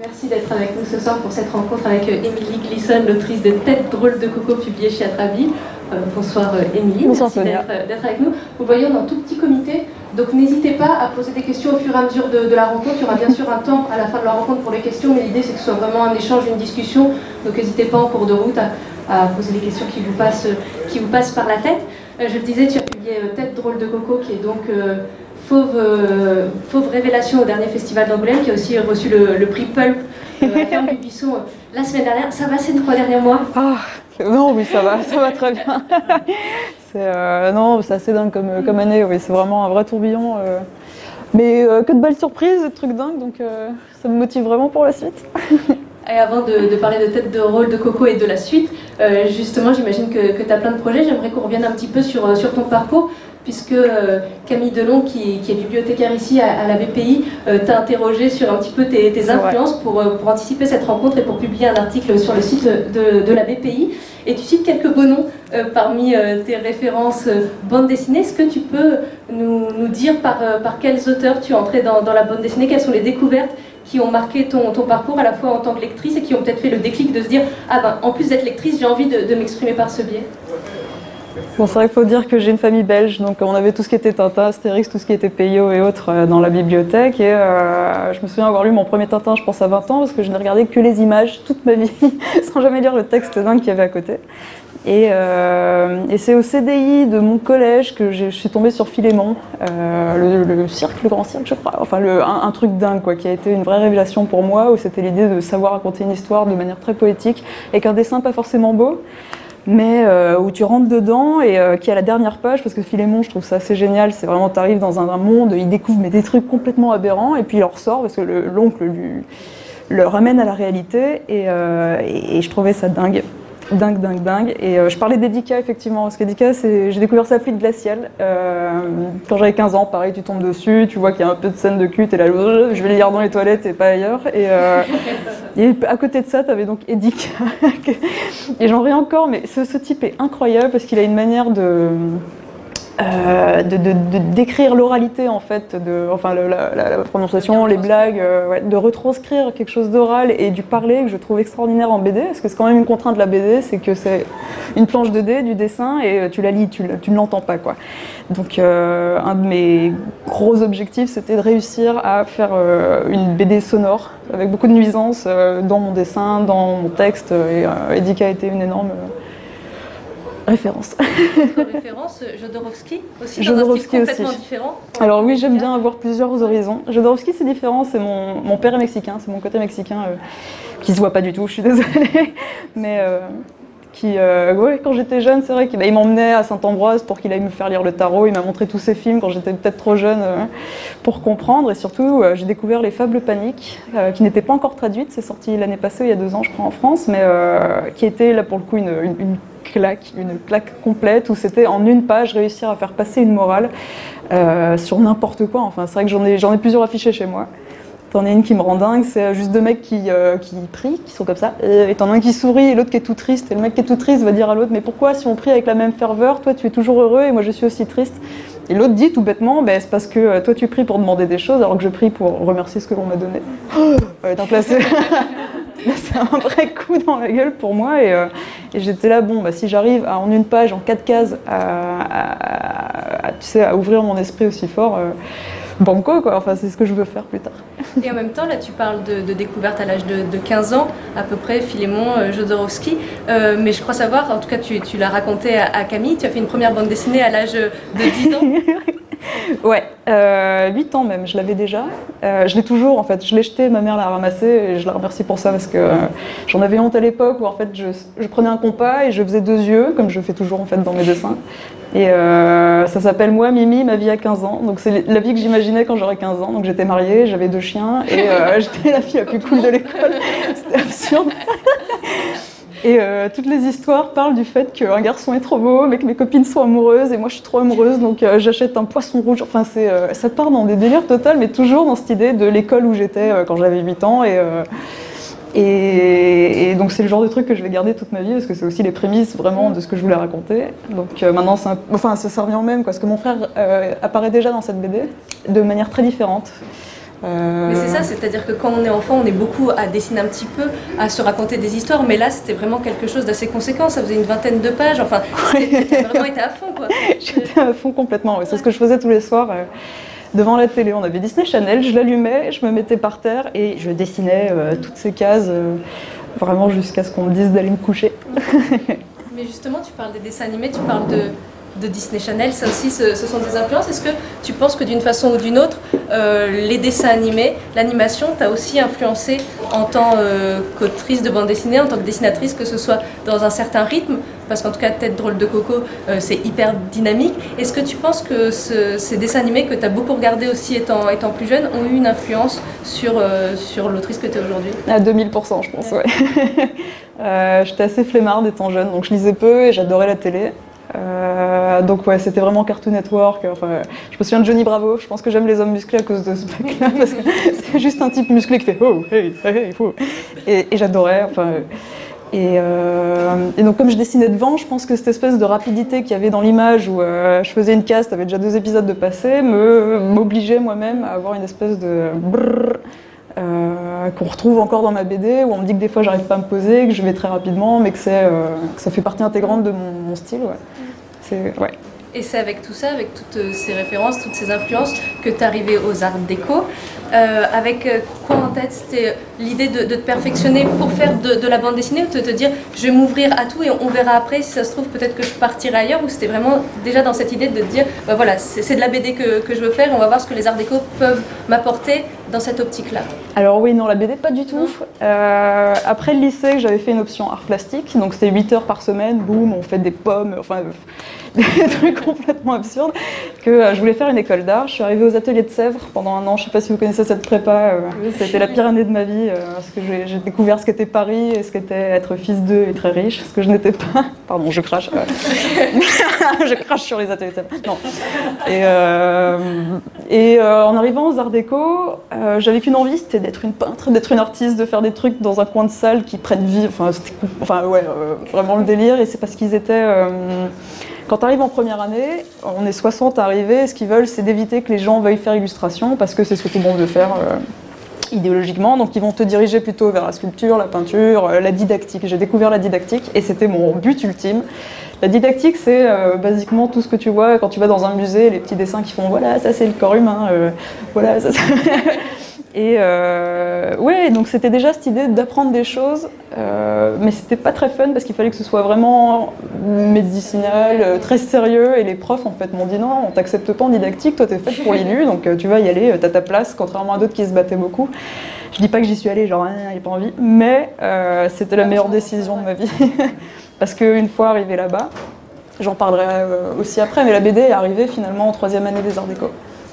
Merci d'être avec nous ce soir pour cette rencontre avec Émilie Glisson, l'autrice de Tête drôle de coco publiée chez Atrabi. Euh, bonsoir Émilie, bonsoir merci d'être avec nous. Vous voyez, on est en tout petit comité, donc n'hésitez pas à poser des questions au fur et à mesure de, la rencontre. Il y aura bien sûr un temps à la fin de la rencontre pour les questions, mais l'idée c'est que ce soit vraiment un échange, une discussion. Donc n'hésitez pas en cours de route à, poser les questions qui vous passent, qui vous passent par la tête. Euh, je le disais, tu as publié Tête drôle de coco, qui est donc Fauve, euh, Fauve, Révélation au dernier festival d'Angoulême, qui a aussi reçu le, prix Pulp euh, à du Buisson euh, la semaine dernière. Ça va ces trois derniers mois? Ah, Non, oui, ça va, ça va très bien. c'est, non, c'est assez dingue comme, comme année, oui, c'est vraiment un vrai tourbillon. mais que de belles surprises, de trucs dingues, donc ça me motive vraiment pour la suite. Et avant de, parler de tête de rôle de Coco et de la suite, justement, j'imagine que, tu as plein de projets. J'aimerais qu'on revienne un petit peu sur, sur ton parcours puisque euh, Camille Delon, qui, est bibliothécaire ici à, la BPI, euh, t'a interrogé sur un petit peu tes, influences euh, pour, anticiper cette rencontre et pour publier un article sur le site de, la BPI. Et tu cites quelques beaux noms parmi tes références bande dessinée. Est-ce que tu peux nous, dire par, quels auteurs tu es entrée dans, la bande dessinée? Quelles sont les découvertes qui ont marqué ton, parcours à la fois en tant que lectrice et qui ont peut-être fait le déclic de se dire Ah ben, en plus d'être lectrice, j'ai envie de m'exprimer par ce biais? Bon, c'est vrai qu'il faut dire que j'ai une famille belge, donc on avait tout ce qui était Tintin, Astérix, tout ce qui était Peyo et autres euh, dans la bibliothèque. Et euh, je me souviens avoir lu mon premier Tintin, je pense à 20 ans, parce que je n'ai regardé que les images toute ma vie, sans jamais lire le texte dingue qu'il y avait à côté. Et, euh, c'est au CDI de mon collège que je suis tombée sur Philémon, le, cirque, le grand cirque, je crois. Enfin, un, truc dingue, quoi, qui a été une vraie révélation pour moi, où c'était l'idée de savoir raconter une histoire de manière très poétique, avec un dessin pas forcément beau mais euh, où tu rentres dedans et euh, qui à la dernière page, parce que Philémon, je trouve ça assez génial, c'est vraiment, tu arrives dans un, monde, il découvre mais des trucs complètement aberrants, et puis il en ressort, parce que l'oncle le ramène à la réalité, et, euh, et je trouvais ça dingue dingue, dingue, dingue. Et euh, je parlais d'Edika, effectivement, parce qu'Edika, j'ai découvert sa fluide glaciale. Euh, quand j'avais 15 ans, pareil, tu tombes dessus, tu vois qu'il y a un peu de scène de cul, et là, je vais les lire dans les toilettes et pas ailleurs. Et, euh, à côté de ça, tu avais donc Edika. et j'en ris encore, mais ce, type est incroyable parce qu'il a une manière de euh, de, décrire l'oralité en fait, de, enfin la, prononciation, les blagues, euh, de retranscrire quelque chose d'oral et du parler que je trouve extraordinaire en BD, parce que c'est quand même une contrainte de la BD, c'est que c'est une planche de dés, du dessin et tu la lis, tu, ne l'entends pas quoi. Donc euh, un de mes gros objectifs, c'était de réussir à faire une BD sonore avec beaucoup de nuisances dans mon dessin, dans mon texte. Et Edika a été une énorme référence. référence, Jodorowsky aussi, Jodorowsky complètement aussi. différent. Alors oui, j'aime bien avoir plusieurs horizons. Jodorowsky, c'est différent, c'est mon, mon, père est mexicain, c'est mon côté mexicain euh, qui se voit pas du tout, je suis désolée. Mais euh, qui, euh, ouais, quand j'étais jeune, c'est vrai qu'il bah, m'emmenait à Saint-Ambroise pour qu'il aille me faire lire le tarot. Il m'a montré tous ses films quand j'étais peut-être trop jeune pour comprendre. Et surtout, j'ai découvert les Fables paniques, qui n'étaient pas encore traduites. C'est sorti l'année passée, il y a deux ans, je crois, en France, mais qui était là pour le coup une, une claque, une claque complète où c'était en une page réussir à faire passer une morale euh, sur n'importe quoi. Enfin, c'est vrai que j'en ai, plusieurs affichés chez moi. T'en as une qui me rend dingue, c'est juste deux mecs qui, euh, qui prient, qui sont comme ça, et t'en as un qui sourit et l'autre qui est tout triste. Et le mec qui est tout triste va dire à l'autre Mais pourquoi, si on prie avec la même ferveur, toi tu es toujours heureux et moi je suis aussi triste Et l'autre dit tout bêtement ben, C'est parce que euh, toi tu pries pour demander des choses alors que je prie pour remercier ce que l'on m'a donné. ouais, donc là. C'est un vrai coup dans la gueule pour moi. Et, euh, j'étais là, bon, bah, si j'arrive en une page, en quatre cases, à, ouvrir mon esprit aussi fort, euh, banco, quoi. Enfin, c'est ce que je veux faire plus tard. Et en même temps, là, tu parles de, découverte à l'âge de, 15 ans, à peu près, Philémon, euh, Jodorowsky. mais je crois savoir, en tout cas, tu, l'as raconté à, à, Camille, tu as fait une première bande dessinée à l'âge de 10 ans. Ouais, euh, 8 ans même, je l'avais déjà. Euh, je l'ai toujours en fait, je l'ai jeté, ma mère l'a ramassé et je la remercie pour ça parce que euh, j'en avais honte à l'époque où en fait je, je, prenais un compas et je faisais deux yeux, comme je fais toujours en fait dans mes dessins. Et euh, ça s'appelle Moi Mimi, ma vie à 15 ans. Donc c'est la vie que j'imaginais quand j'aurais 15 ans. Donc j'étais mariée, j'avais deux chiens et j'étais la fille la plus cool de l'école. C'était absurde. Et euh, toutes les histoires parlent du fait qu'un garçon est trop beau, mais que mes copines sont amoureuses, et moi je suis trop amoureuse, donc euh, j'achète un poisson rouge. Enfin, c'est, euh, ça part dans des délires total, mais toujours dans cette idée de l'école où j'étais quand j'avais 8 ans. Et, et, donc c'est le genre de truc que je vais garder toute ma vie, parce que c'est aussi les prémices vraiment de ce que je voulais raconter. Donc maintenant, enfin, ça, revient au même, quoi, parce que mon frère apparaît déjà dans cette BD de manière très différente. Mais c'est ça, c'est-à-dire que quand on est enfant, on est beaucoup à dessiner un petit peu, à se raconter des histoires, mais là c'était vraiment quelque chose d'assez conséquent, ça faisait une vingtaine de pages, enfin, t'as vraiment été à fond quoi. J'étais à fond complètement, c'est ce que je faisais tous les soirs devant la télé. On avait Disney Channel, je l'allumais, je me mettais par terre et je dessinais euh, toutes ces cases, euh, vraiment jusqu'à ce qu'on me dise d'aller me coucher. Mais justement, tu parles des dessins animés, tu parles de, de Disney Channel, ça aussi, ce, sont des influences. Est-ce que tu penses que d'une façon ou d'une autre, euh, les dessins animés, l'animation, t'a aussi influencé en tant euh, qu'autrice de bande dessinée, en tant que dessinatrice, que ce soit dans un certain rythme? Parce qu'en tout cas, Tête drôle de coco, euh, c'est hyper dynamique. Est-ce que tu penses que ces dessins animés que tu as beaucoup regardés aussi étant, étant plus jeune ont eu une influence sur, sur l'autrice que tu es aujourd'hui? À 2000%, je pense, ouais. J'étais assez flemmarde étant jeune, donc je lisais peu et j'adorais la télé. Euh, donc ouais, c'était vraiment Cartoon Network. Enfin, je me souviens de Johnny Bravo. Je pense que j'aime les hommes musclés à cause de ce mec-là parce que c'est juste un type musclé qui fait oh hey hey, oh. et, et j'adorais. Enfin, et, euh, et, donc comme je dessinais devant, je pense que cette espèce de rapidité qu'il y avait dans l'image où euh, je faisais une case, t'avais déjà deux épisodes de passé, me m'obligeait moi-même à avoir une espèce de brrr, euh, qu'on retrouve encore dans ma BD, où on me dit que des fois j'arrive pas à me poser, que je vais très rapidement, mais que, euh, ça fait partie intégrante de mon, style. Ouais. Et c'est avec tout ça, avec toutes euh, ces références, toutes ces influences, que tu es arrivé aux arts déco. Euh, avec quoi en tête? C'était l'idée de, te perfectionner pour faire de, la bande dessinée ou de te dire je vais m'ouvrir à tout et on, verra après si ça se trouve peut-être que je partirai ailleurs? Ou c'était vraiment déjà dans cette idée de te dire bah voilà c'est de la BD que, je veux faire on va voir ce que les arts déco peuvent m'apporter dans cette optique là Alors oui non la BD pas du tout après le lycée j'avais fait une option art plastique donc c'était 8 heures par semaine boum on fait des pommes enfin des trucs complètement absurdes, que euh, je voulais faire une école d'art. Je suis arrivée aux ateliers de Sèvres pendant un an. Je ne sais pas si vous connaissez cette prépa. Euh, C'était la pire année de ma vie, euh, parce que j'ai découvert ce qu'était Paris et ce qu'était être fils d'eux et très riche, ce que je n'étais pas. Pardon, je crache. je crache sur les ateliers de Sèvres. Non. Et, et en arrivant aux arts déco, j'avais qu'une envie, c'était d'être une peintre, d'être une artiste, de faire des trucs dans un coin de salle qui prennent vie. Enfin, ouais, vraiment le délire. Et c'est parce qu'ils étaient quand tu arrives en première année, on est 60 arrivés, ce qu'ils veulent, c'est d'éviter que les gens veuillent faire illustration, parce que c'est ce que tout le monde veut faire euh, idéologiquement. Donc ils vont te diriger plutôt vers la sculpture, la peinture, euh, la didactique. J'ai découvert la didactique et c'était mon but ultime. La didactique, c'est euh, basiquement tout ce que tu vois quand tu vas dans un musée, les petits dessins qui font voilà, ça c'est le corps humain, voilà, ça, Et euh, ouais, donc c'était déjà cette idée d'apprendre des choses, euh, mais c'était pas très fun parce qu'il fallait que ce soit vraiment médicinal, euh, très sérieux. Et les profs en fait m'ont dit non, on t'accepte pas en didactique, toi t'es faite pour l'ILU, donc euh, tu vas y aller, t'as ta place, contrairement à d'autres qui se battaient beaucoup. Je dis pas que j'y suis allée, genre il n'y a pas envie, mais euh, c'était la meilleure décision de ma vie parce qu'une fois arrivée là-bas, j'en parlerai aussi après, mais la BD est arrivée finalement en troisième année des Arts Déco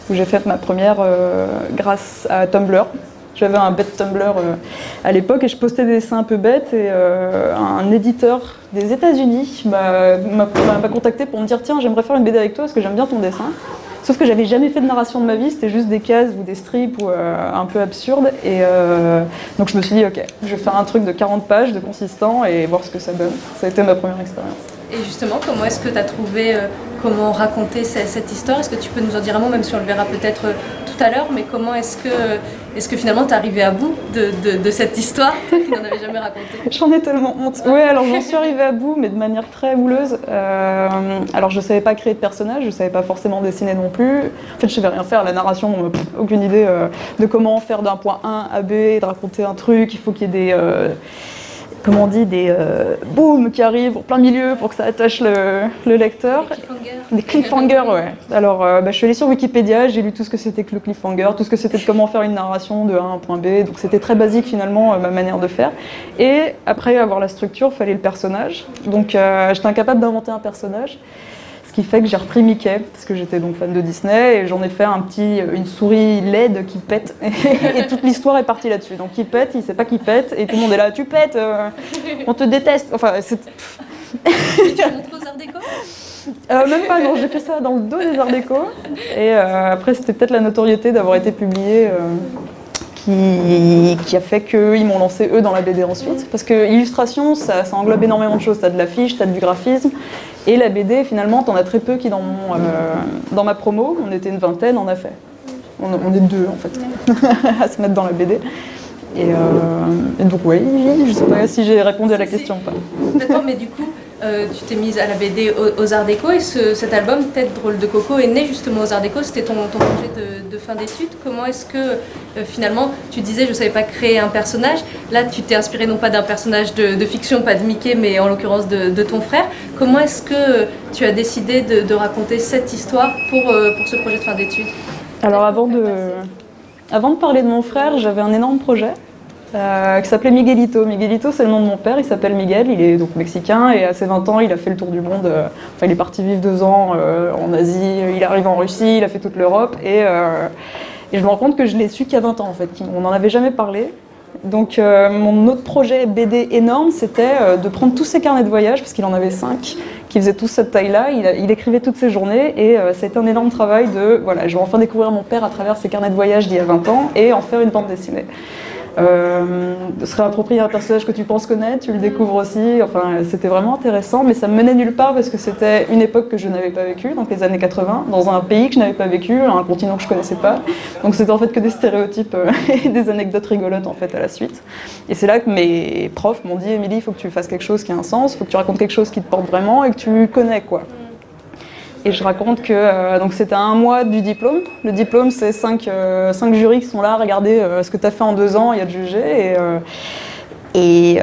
où j'ai fait ma première euh, grâce à Tumblr. J'avais un bête Tumblr euh, à l'époque et je postais des dessins un peu bêtes et euh, un éditeur des États-Unis m'a contacté pour me dire tiens j'aimerais faire une BD avec toi parce que j'aime bien ton dessin. Sauf que j'avais jamais fait de narration de ma vie, c'était juste des cases ou des strips ou un peu absurdes. Et donc je me suis dit ok, je vais faire un truc de 40 pages de consistant et voir ce que ça donne. Ça a été ma première expérience. Et justement, comment est-ce que tu as trouvé euh, comment raconter cette, histoire? Est-ce que tu peux nous en dire un mot, même si on le verra peut-être euh, tout à l'heure, mais comment est-ce que, est que finalement tu es arrivé à bout de, cette histoire n'en avait jamais raconté J'en ai tellement honte. Oui, alors j'en suis arrivée à bout, mais de manière très houleuse. Euh, alors je ne savais pas créer de personnage, je ne savais pas forcément dessiner non plus. En fait, je ne savais rien faire, la narration, aucune idée de comment faire d'un point A à B, de raconter un truc, il faut qu'il y ait des comment on dit, des euh, booms qui arrivent en plein milieu pour que ça attache le, lecteur. Des cliffhangers. ouais. Alors, euh, bah, je suis allée sur Wikipédia, j'ai lu tout ce que c'était que le cliffhanger, tout ce que c'était de comment faire une narration de A à un point B. Donc, c'était très basique finalement, euh, ma manière de faire. Et après avoir la structure, il fallait le personnage. Donc, j'étais incapable d'inventer un personnage qui fait que j'ai repris Mickey, parce que j'étais donc fan de Disney, et j'en ai fait un petit, euh, une souris LED qui pète, et toute l'histoire est partie là-dessus. Donc il pète, il sait pas qui pète, et tout le monde est là, tu pètes, euh, on te déteste. Enfin, c'est. tu as montré aux Arts Déco? Euh, même pas, non, j'ai fait ça dans le dos des Arts Déco. Et après, c'était peut-être la notoriété d'avoir été publié qui, a fait qu'ils m'ont lancé eux dans la BD ensuite. Parce que illustration, ça, englobe énormément de choses. Tu as de l'affiche, tu as du graphisme. Et la BD, finalement, tu en as très peu qui, dans, mon, euh, dans ma promo, on était une vingtaine, en a fait. On, on est deux en fait à se mettre dans la BD. Et, euh, et donc oui, je sais pas si j'ai répondu à la question ou pas. D'accord, mais du coup, euh, tu t'es mise à la BD aux, Arts Déco et ce- cet album, Tête drôle de coco, est né justement aux Arts Déco. C'était ton, projet de, fin d'études. Comment est-ce que euh, finalement, tu disais, je savais pas créer un personnage. Là, tu t'es inspiré non pas d'un personnage de, fiction, pas de Mickey, mais en l'occurrence de, ton frère. Comment est-ce que tu as décidé de, de raconter cette histoire pour, euh, pour ce projet de fin d'études? Alors avant de, avant de parler de mon frère, j'avais un énorme projet euh, qui s'appelait Miguelito. Miguelito, c'est le nom de mon père, il s'appelle Miguel, il est donc mexicain et à ses 20 ans, il a fait le tour du monde. euh, enfin, il est parti vivre deux ans euh, en Asie, il arrive en Russie, il a fait toute l'Europe et, je me rends compte que je l'ai su qu'à 20 ans en fait, qu'on n'en avait jamais parlé. Donc mon autre projet BD énorme, c'était de prendre tous ses carnets de voyage, parce qu'il en avait cinq, qui faisaient tous cette taille-là. Il écrivait toutes ses journées et euh, c'était un énorme travail de, voilà, je vais enfin découvrir mon père à travers ses carnets de voyage d'il y a 20 ans et en faire une bande dessinée. Euh, se réapproprier un personnage que tu penses connaître, tu le découvres aussi. Enfin, c'était vraiment intéressant, mais ça me menait nulle part parce que c'était une époque que je n'avais pas vécue, donc les années 80, dans un pays que je n'avais pas vécu, un continent que je connaissais pas. Donc c'était en fait que des stéréotypes euh, et des anecdotes rigolotes en fait à la suite. Et c'est là que mes profs m'ont dit, Émilie, il faut que tu fasses quelque chose qui a un sens, il faut que tu racontes quelque chose qui te porte vraiment et que tu connais quoi. Et je raconte que euh, c'était un mois du diplôme. Le diplôme, c'est cinq, euh, cinq jurys qui sont là à regarder euh, ce que tu as fait en deux ans et à te juger. Et, et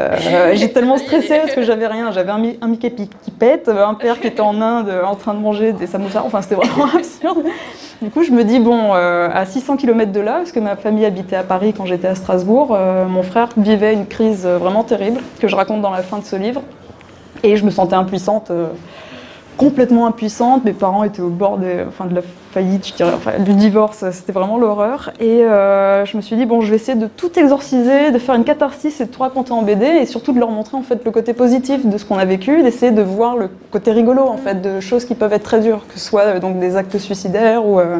j'ai tellement stressé parce que j'avais rien. J'avais un, un Mickey qui, pète, un père qui était en Inde en train de manger des samosas. Enfin, c'était vraiment absurde. Du coup, je me dis, bon, à 600 km de là, parce que ma famille habitait à Paris quand j'étais à Strasbourg, mon frère vivait une crise vraiment terrible que je raconte dans la fin de ce livre. Et je me sentais impuissante. Complètement impuissante. Mes parents étaient au bord des- enfin, de la faillite, du divorce. C'était vraiment l'horreur. Et euh, je me suis dit, bon, je vais essayer de tout exorciser, de faire une catharsis et de tout raconter en BD et surtout de leur montrer en fait le côté positif de ce qu'on a vécu, d'essayer de voir le côté rigolo en fait de choses qui peuvent être très dures, que ce soit euh, donc des actes suicidaires ou euh,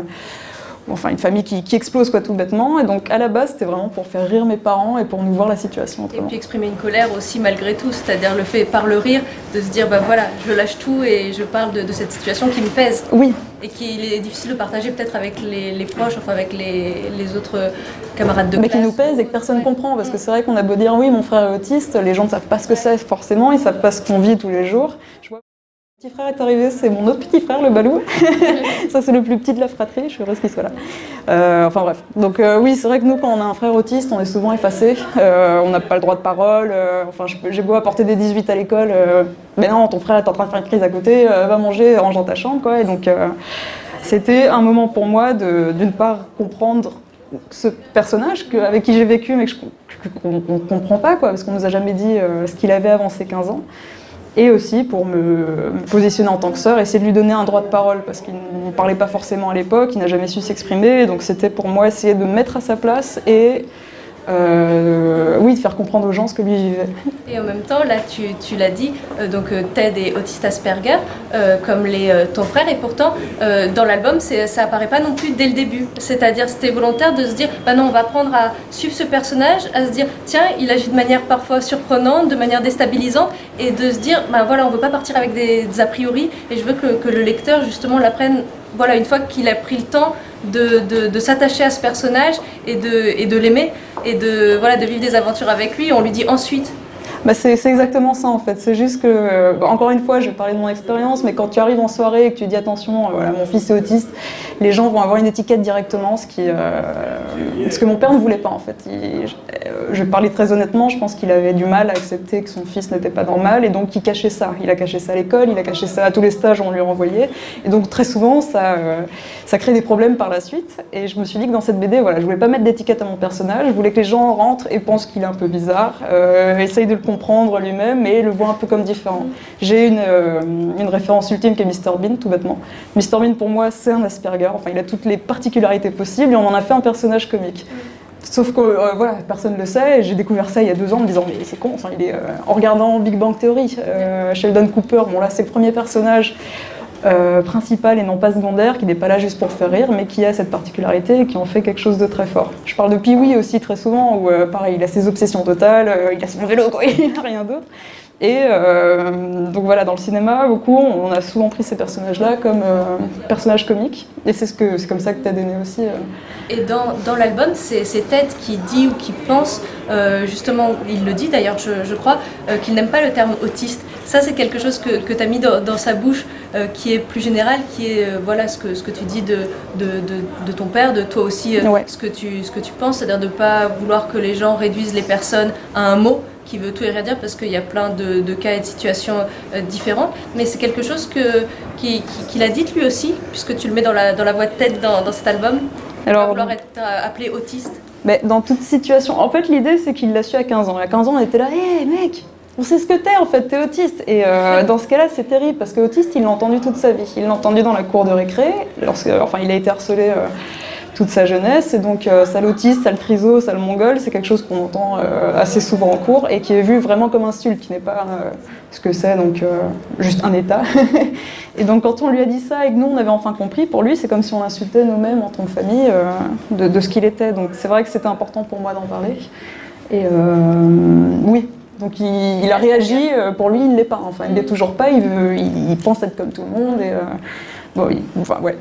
enfin une famille qui, qui explose quoi tout bêtement. Et donc à la base, c'était vraiment pour faire rire mes parents et pour nous voir la situation Et puis exprimer une colère aussi malgré tout, c'est-à-dire le fait par le rire de se dire bah voilà, je lâche tout et je parle de, de cette situation qui me pèse Oui, et qu'il est difficile de partager peut-être avec les, les proches, enfin avec les, les autres camarades de mais qui classe. nous pèse et que personne ne comprend. Parce que c'est vrai qu'on a beau dire oui, mon frère est autiste, les gens ne savent pas ce que c'est forcément, ils savent pas ce qu'on vit tous les jours. Petit frère est arrivé, c'est mon autre petit frère, le Balou. Ça, c'est le plus petit de la fratrie, je suis heureuse qu'il soit là. Euh, enfin bref. Donc euh, oui, c'est vrai que nous, quand on a un frère autiste, on est souvent effacé. Euh, on n'a pas le droit de parole. enfin, j'ai beau apporter des 18 à l'école. mais non, ton frère est en train de faire une crise à côté, va manger, range dans ta chambre, quoi. Et donc, c'était un moment pour moi de, d'une part, comprendre ce personnage que- avec qui j'ai vécu, mais que je- qu'on ne comprend pas, quoi, parce qu'on nous a jamais dit ce qu'il avait avant ses 15 ans. Et aussi pour me, positionner en tant que sœur, essayer de lui donner un droit de parole, parce qu'il ne parlait pas forcément à l'époque, il n'a jamais su s'exprimer, donc c'était pour moi essayer de me mettre à sa place et euh, oui, de faire comprendre aux gens ce que lui vivait. Et en même temps, là, tu, l'as dit, euh, donc euh, Ted est autiste Asperger, comme ton frère, et pourtant, dans l'album, ça apparaît pas non plus dès le début. C'est-à-dire, c'était volontaire de se dire, bah non, on va apprendre à suivre ce personnage, à se dire, tiens, il agit de manière parfois surprenante, de manière déstabilisante, et de se dire, bah voilà, on veut pas partir avec des, a priori, et je veux que le lecteur, justement, l'apprenne, voilà, une fois qu'il a pris le temps de, de- s'attacher à ce personnage et de, et de l'aimer, et de, voilà, de vivre des aventures avec lui, on lui dit ensuite, Bah c'est exactement ça en fait. C'est juste que, euh, encore une fois, je vais parler de mon expérience, mais quand tu arrives en soirée et que tu dis attention, euh, voilà, mon fils est autiste, les gens vont avoir une étiquette directement, ce, euh, que mon père ne voulait pas en fait. Je, je parler très honnêtement, je pense qu'il avait du mal à accepter que son fils n'était pas normal et donc il cachait ça. Il a caché ça à l'école, il a caché ça à tous les stages où on lui renvoyait. Et donc très souvent, ça, crée des problèmes par la suite. Et je me suis dit que dans cette BD, voilà, je voulais pas mettre d'étiquette à mon personnage, je voulais que les gens rentrent et pensent qu'il est un peu bizarre, essayent de le comprendre lui-même et le voient un peu comme différent. J'ai une, euh, référence ultime qui est Mr Bean, tout bêtement. Mr Bean, pour moi, c'est un Asperger. Enfin, il a toutes les particularités possibles et on en a fait un personnage comique. Sauf que euh, voilà, personne ne le sait. J'ai découvert ça il y a deux ans en me disant mais c'est con. Enfin, il est, euh, en regardant Big Bang Theory, Sheldon Cooper. Bon là, c'est le premier personnage euh, principal et non pas secondaire, qui n'est pas là juste pour faire rire, mais qui a cette particularité et qui en fait quelque chose de très fort. Je parle de Pee-wee aussi très souvent, où euh, pareil, il a ses obsessions totales, euh, il a son vélo, quoi, il n'a rien d'autre. Et euh, donc voilà, dans le cinéma, beaucoup, on a souvent pris ces personnages-là comme personnages comiques. Et c'est ce que, comme ça que tu as donné aussi. Et dans, dans l'album, c'est, c'est Ted qui dit ou qui pense, justement, il le dit d'ailleurs, je, je crois, qu'il n'aime pas le terme autiste. Ça, c'est quelque chose que, que tu as mis dans, dans sa bouche, qui est plus général, qui est voilà ce que, ce que tu dis de, de, de, de ton père, de toi aussi, ce, que tu, ce que tu penses, c'est-à-dire de ne pas vouloir que les gens réduisent les personnes à un mot qui veut tout et rien dire parce qu'il y a plein de, de, cas et de situations euh, différentes. Mais c'est quelque chose que, qu'il qui, a dit lui aussi, puisque tu le mets dans la, dans la voix de tête dans, dans cet album. Alors, vouloir être euh, appelé autiste. Mais dans toute situation. En fait, l'idée, c'est qu'il l'a su à 15 ans. À 15 ans, on était là, hé mec, on sait ce que t'es en fait, t'es autiste. Et euh, dans ce cas-là, c'est terrible parce que autiste, il l'a entendu toute sa vie. Il l'a entendu dans la cour de récré, lorsque, enfin, il a été harcelé. Euh, toute sa jeunesse. Et donc, euh, sale autiste, sale triso, sale mongol, c'est quelque chose qu'on entend euh, assez souvent en cours et qui est vu vraiment comme insulte, qui n'est pas ce que c'est, donc juste un état. et donc, quand on lui a dit ça et que nous, on avait enfin compris, pour lui, c'est comme si on insultait nous-mêmes en tant que famille de, de, ce qu'il était. Donc, c'est vrai que c'était important pour moi d'en parler. Et oui, donc il, a réagi, pour lui il ne l'est pas, enfin il ne l'est toujours pas, il, veut, il, pense être comme tout le monde. Et, Bon, oui, enfin, ouais.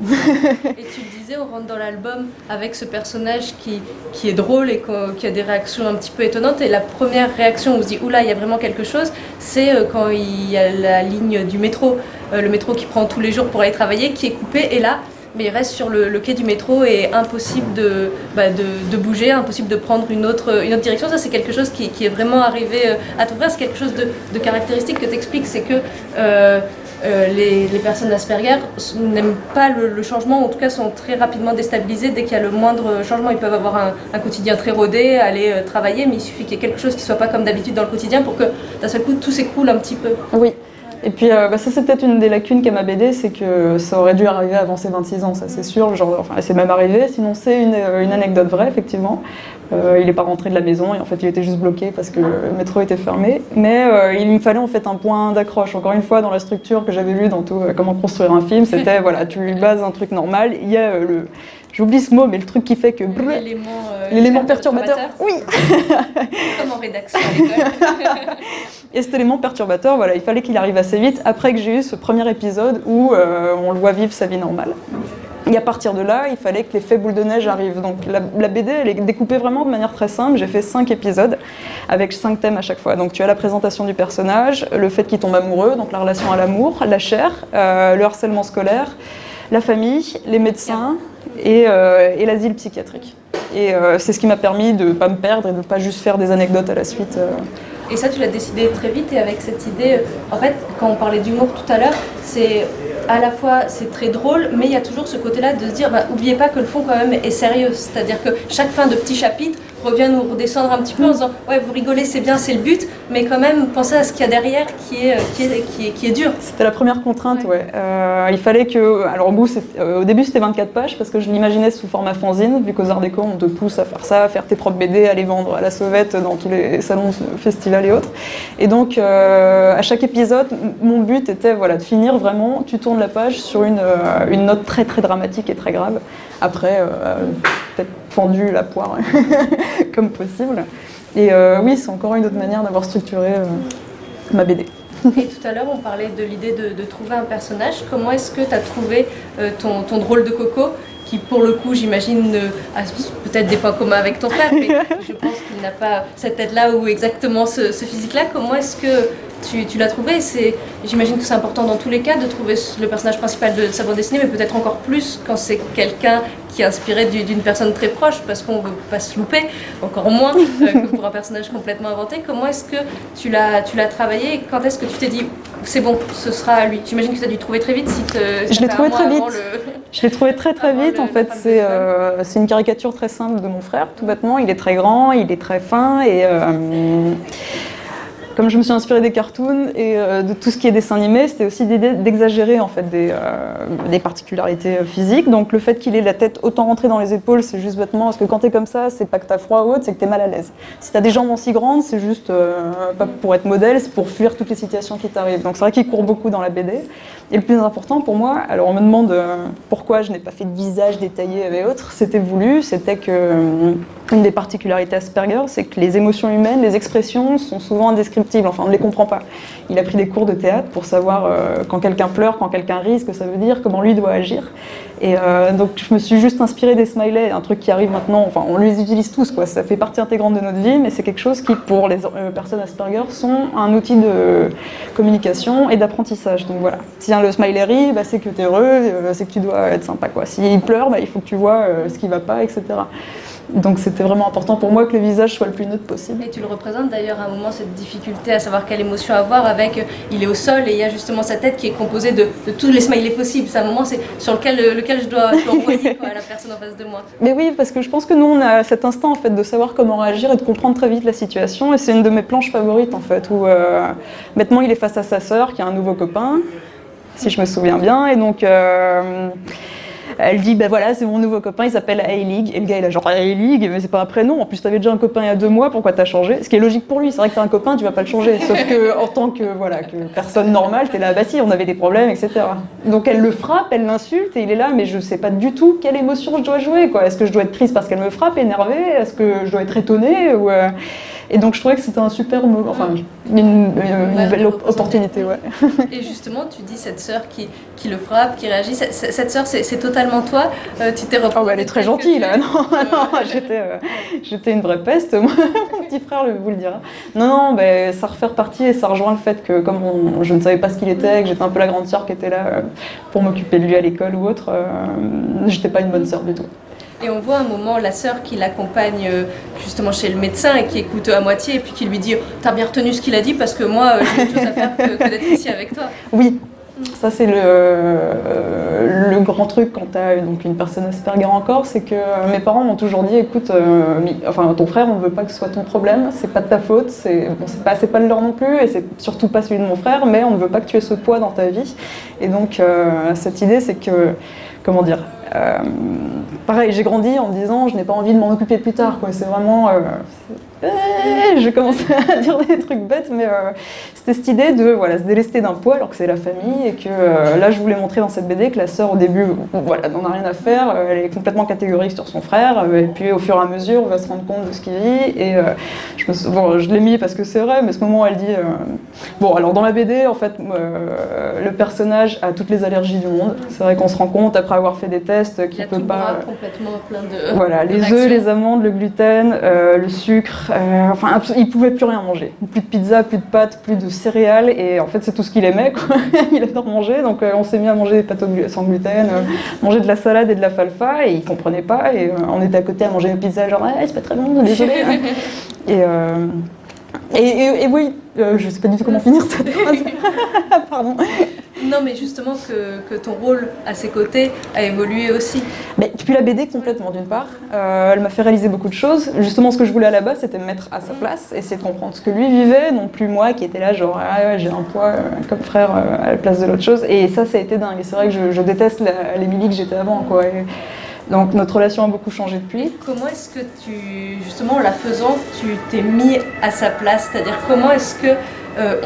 et tu le disais, on rentre dans l'album avec ce personnage qui, qui est drôle et qui a des réactions un petit peu étonnantes. Et la première réaction on se dit, oula, il y a vraiment quelque chose, c'est euh, quand il y a la ligne du métro, euh, le métro qui prend tous les jours pour aller travailler, qui est coupé. Et là, mais il reste sur le, quai du métro et impossible de, bah, de, de, bouger, impossible de prendre une autre, une autre direction. Ça, c'est quelque chose qui, qui, est vraiment arrivé euh, à ton frère. C'est quelque chose de, de caractéristique que tu expliques, c'est que euh, euh, les, les, personnes Asperger n'aiment pas le, le, changement, en tout cas sont très rapidement déstabilisées dès qu'il y a le moindre changement. Ils peuvent avoir un, quotidien très rodé, aller travailler, mais il suffit qu'il y ait quelque chose qui ne soit pas comme d'habitude dans le quotidien pour que d'un seul coup tout s'écoule un petit peu. Oui. Et puis euh, bah, ça c'est peut-être une des lacunes qu'a ma BD, c'est que ça aurait dû arriver avant ses 26 ans, ça c'est sûr, genre, enfin c'est même arrivé, sinon c'est une, une, anecdote vraie effectivement. Euh, il n'est pas rentré de la maison et en fait il était juste bloqué parce que le métro était fermé. Mais euh, il me fallait en fait un point d'accroche. Encore une fois, dans la structure que j'avais vue dans tout euh, comment construire un film, c'était voilà, tu lui bases un truc normal. Il y a euh, le J'oublie ce mot, mais le truc qui fait que. L'élément perturbateur. Oui Comme en rédaction à l'école. Et cet élément perturbateur, voilà, il fallait qu'il arrive assez vite après que j'ai eu ce premier épisode où euh, on le voit vivre sa vie normale. Et à partir de là, il fallait que l'effet boule de neige arrive. Donc la, la, BD, elle est découpée vraiment de manière très simple. J'ai fait cinq épisodes avec cinq thèmes à chaque fois. Donc tu as la présentation du personnage, le fait qu'il tombe amoureux, donc la relation à l'amour, la chair, euh, le harcèlement scolaire, la famille, les médecins et, euh, et l'asile psychiatrique. Et euh, c'est ce qui m'a permis de ne pas me perdre et de ne pas juste faire des anecdotes à la suite. Euh. Et ça, tu l'as décidé très vite et avec cette idée, en fait, quand on parlait d'humour tout à l'heure, c'est à la fois c'est très drôle, mais il y a toujours ce côté-là de se dire, bah, oubliez pas que le fond quand même est sérieux. C'est-à-dire que chaque fin de petit chapitre revient nous redescendre un petit peu en disant, ouais, vous rigolez, c'est bien, c'est le but, mais quand même pensez à ce qu'il y a derrière qui est, qui est, qui est, qui est dur. C'était la première contrainte, ouais. ouais. Euh, il fallait que, alors au, bout, euh, au début c'était 24 pages parce que je l'imaginais sous format fanzine, vu qu'aux Arts Déco on te pousse à faire ça, à faire tes propres BD, à les vendre à la sauvette dans tous les salons, festivals et autres. Et donc euh, à chaque épisode, mon but était voilà, de finir vraiment, tu tournes la page sur une, euh, une note très très dramatique et très grave. Après, euh, peut-être fendu la poire comme possible. Et euh, oui, c'est encore une autre manière d'avoir structuré euh, ma BD. Et tout à l'heure, on parlait de l'idée de, de, trouver un personnage. Comment est-ce que tu as trouvé euh, ton, ton, drôle de coco qui, pour le coup, j'imagine, a peut-être des points communs avec ton frère, mais je pense qu'il n'a pas cette tête-là ou exactement ce, ce physique-là. Comment est-ce que tu, tu l'as trouvé J'imagine que c'est important dans tous les cas de trouver le personnage principal de sa bande dessinée, mais peut-être encore plus quand c'est quelqu'un qui est inspiré d'une personne très proche, parce qu'on ne veut pas se louper, encore moins euh, que pour un personnage complètement inventé. Comment est-ce que tu l'as travaillé et quand est-ce que tu t'es dit c'est bon, ce sera lui? J'imagine que tu as dû trouver très vite. Si te, Je l'ai trouvé très vite. Le... Je l'ai trouvé très très vite. En fait, c'est euh, une caricature très simple de mon frère, tout bêtement. Il est très grand, il est très fin et. Euh, comme je me suis inspirée des cartoons et euh, de tout ce qui est dessin animé, c'était aussi d'exagérer en fait des, euh, particularités physiques. Donc le fait qu'il ait la tête autant rentrée dans les épaules, c'est juste bêtement parce que quand t'es comme ça, c'est pas que t'as froid ou autre, c'est que t'es mal à l'aise. Si t'as des jambes aussi grandes, c'est juste euh, pas pour être modèle, c'est pour fuir toutes les situations qui t'arrivent. Donc c'est vrai qu'il court beaucoup dans la BD. Et le plus important pour moi, alors on me demande pourquoi je n'ai pas fait de visage détaillé et autres, c'était voulu, c'était que une des particularités Asperger, c'est que les émotions humaines, les expressions sont souvent indescriptibles, enfin on ne les comprend pas. Il a pris des cours de théâtre pour savoir euh, quand quelqu'un pleure, quand quelqu'un rit, ce que ça veut dire, comment lui doit agir. Et euh, donc je me suis juste inspirée des smileys, un truc qui arrive maintenant, enfin on les utilise tous, quoi. ça fait partie intégrante de notre vie, mais c'est quelque chose qui pour les euh, personnes Asperger sont un outil de communication et d'apprentissage. Donc voilà, si le smiley rit, bah, c'est que tu es heureux, c'est que tu dois être sympa. S'il pleure, bah, il faut que tu vois ce qui va pas, etc. Donc c'était vraiment important pour moi que le visage soit le plus neutre possible. Et tu le représentes d'ailleurs à un moment, cette difficulté à savoir quelle émotion avoir avec, euh, il est au sol et il y a justement sa tête qui est composée de, tous les smileys possibles. C'est un moment sur lequel, euh, lequel je dois, envoyer la personne en face de moi. Mais oui, parce que je pense que nous on a cet instinct en fait de savoir comment réagir et de comprendre très vite la situation. Et c'est une de mes planches favorites en fait, où euh, maintenant il est face à sa sœur qui a un nouveau copain, si je me souviens bien. Et donc... Elle dit, ben voilà, c'est mon nouveau copain, il s'appelle A-League. Et le gars, il a genre A-League, mais c'est pas un prénom. En plus, t'avais déjà un copain il y a deux mois, pourquoi t'as changé? Ce qui est logique pour lui, c'est vrai que t'as un copain, tu vas pas le changer. Sauf que, en tant que, voilà, personne normale, t'es là, bah si, on avait des problèmes, etc. Donc elle le frappe, elle l'insulte, et il est là, mais je sais pas du tout quelle émotion je dois jouer, quoi. Est-ce que je dois être triste parce qu'elle me frappe, énervée? Est-ce que je dois être étonnée euh, et donc je trouvais que c'était un super, enfin une, belle opportunité, ouais. Et justement, tu dis cette sœur qui, qui le frappe, qui réagit. Cette, sœur, c'est totalement toi. Euh, tu t'es oh, bah, elle est très gentille là. Non, non j'étais, euh, une vraie peste. Mon petit frère vous le dira. Non, non, bah, ça refait partie et ça rejoint le fait que comme je ne savais pas ce qu'il était, que j'étais un peu la grande sœur qui était là euh, pour m'occuper de lui à l'école ou autre, j'étais pas une bonne sœur du tout. Et on voit un moment la sœur qui l'accompagne euh, justement chez le médecin et qui écoute à moitié et puis qui lui dit T'as bien retenu ce qu'il a dit parce que moi euh, j'ai chose à faire que, d'être ici avec toi. Oui, ça, c'est le, euh, le, grand truc quand tu as donc, une personne Asperger encore, c'est que mes parents m'ont toujours dit écoute, enfin, ton frère, on ne veut pas que ce soit ton problème, c'est pas de ta faute, c'est bon, pas, pas le leur non plus, et c'est surtout pas celui de mon frère, mais on ne veut pas que tu aies ce poids dans ta vie. Et donc, cette idée, c'est que, comment dire, pareil, j'ai grandi en me disant je n'ai pas envie de m'en occuper plus tard. C'est vraiment. Euh, eh, je commençais à dire des trucs bêtes, mais euh, c'était cette idée de voilà, se délester d'un poids alors que c'est la famille et que là je voulais montrer dans cette BD que la sœur au début voilà, n'en a rien à faire, elle est complètement catégorique sur son frère et puis au fur et à mesure on va se rendre compte de ce qu'il vit et je, me, je l'ai mis parce que c'est vrai, mais ce moment elle dit bon alors dans la BD en fait le personnage a toutes les allergies du monde, c'est vrai qu'on se rend compte après avoir fait des tests qui peut pas. complètement plein de. Voilà, les œufs, les amandes, le gluten, euh, le sucre. Euh, enfin, il pouvait plus rien manger. Plus de pizza, plus de pâtes, plus de céréales. Et en fait, c'est tout ce qu'il aimait. Quoi. il adore manger. Donc, euh, on s'est mis à manger des pâtes sans gluten, manger de la salade et de la falfa. Et il comprenait pas. Et on était à côté à manger une pizza, genre, c'est pas très bon, désolé. et. Et, et, oui, je sais pas du tout comment finir cette phrase. Pardon. Non, mais justement que, ton rôle à ses côtés a évolué aussi. Mais depuis la BD complètement d'une part. Euh, elle m'a fait réaliser beaucoup de choses. Justement, ce que je voulais à la base, c'était me mettre à sa place, essayer de comprendre ce que lui vivait, non plus moi qui était là genre ah j'ai un poids euh, comme frère euh, à la place de l'autre chose. Et ça, ça a été dingue. Et c'est vrai que je, déteste l'Émilie que j'étais avant, quoi. Donc notre relation a beaucoup changé depuis. comment est-ce que tu, justement en la faisant, tu t'es mis à sa place? C'est-à-dire comment est-ce que euh,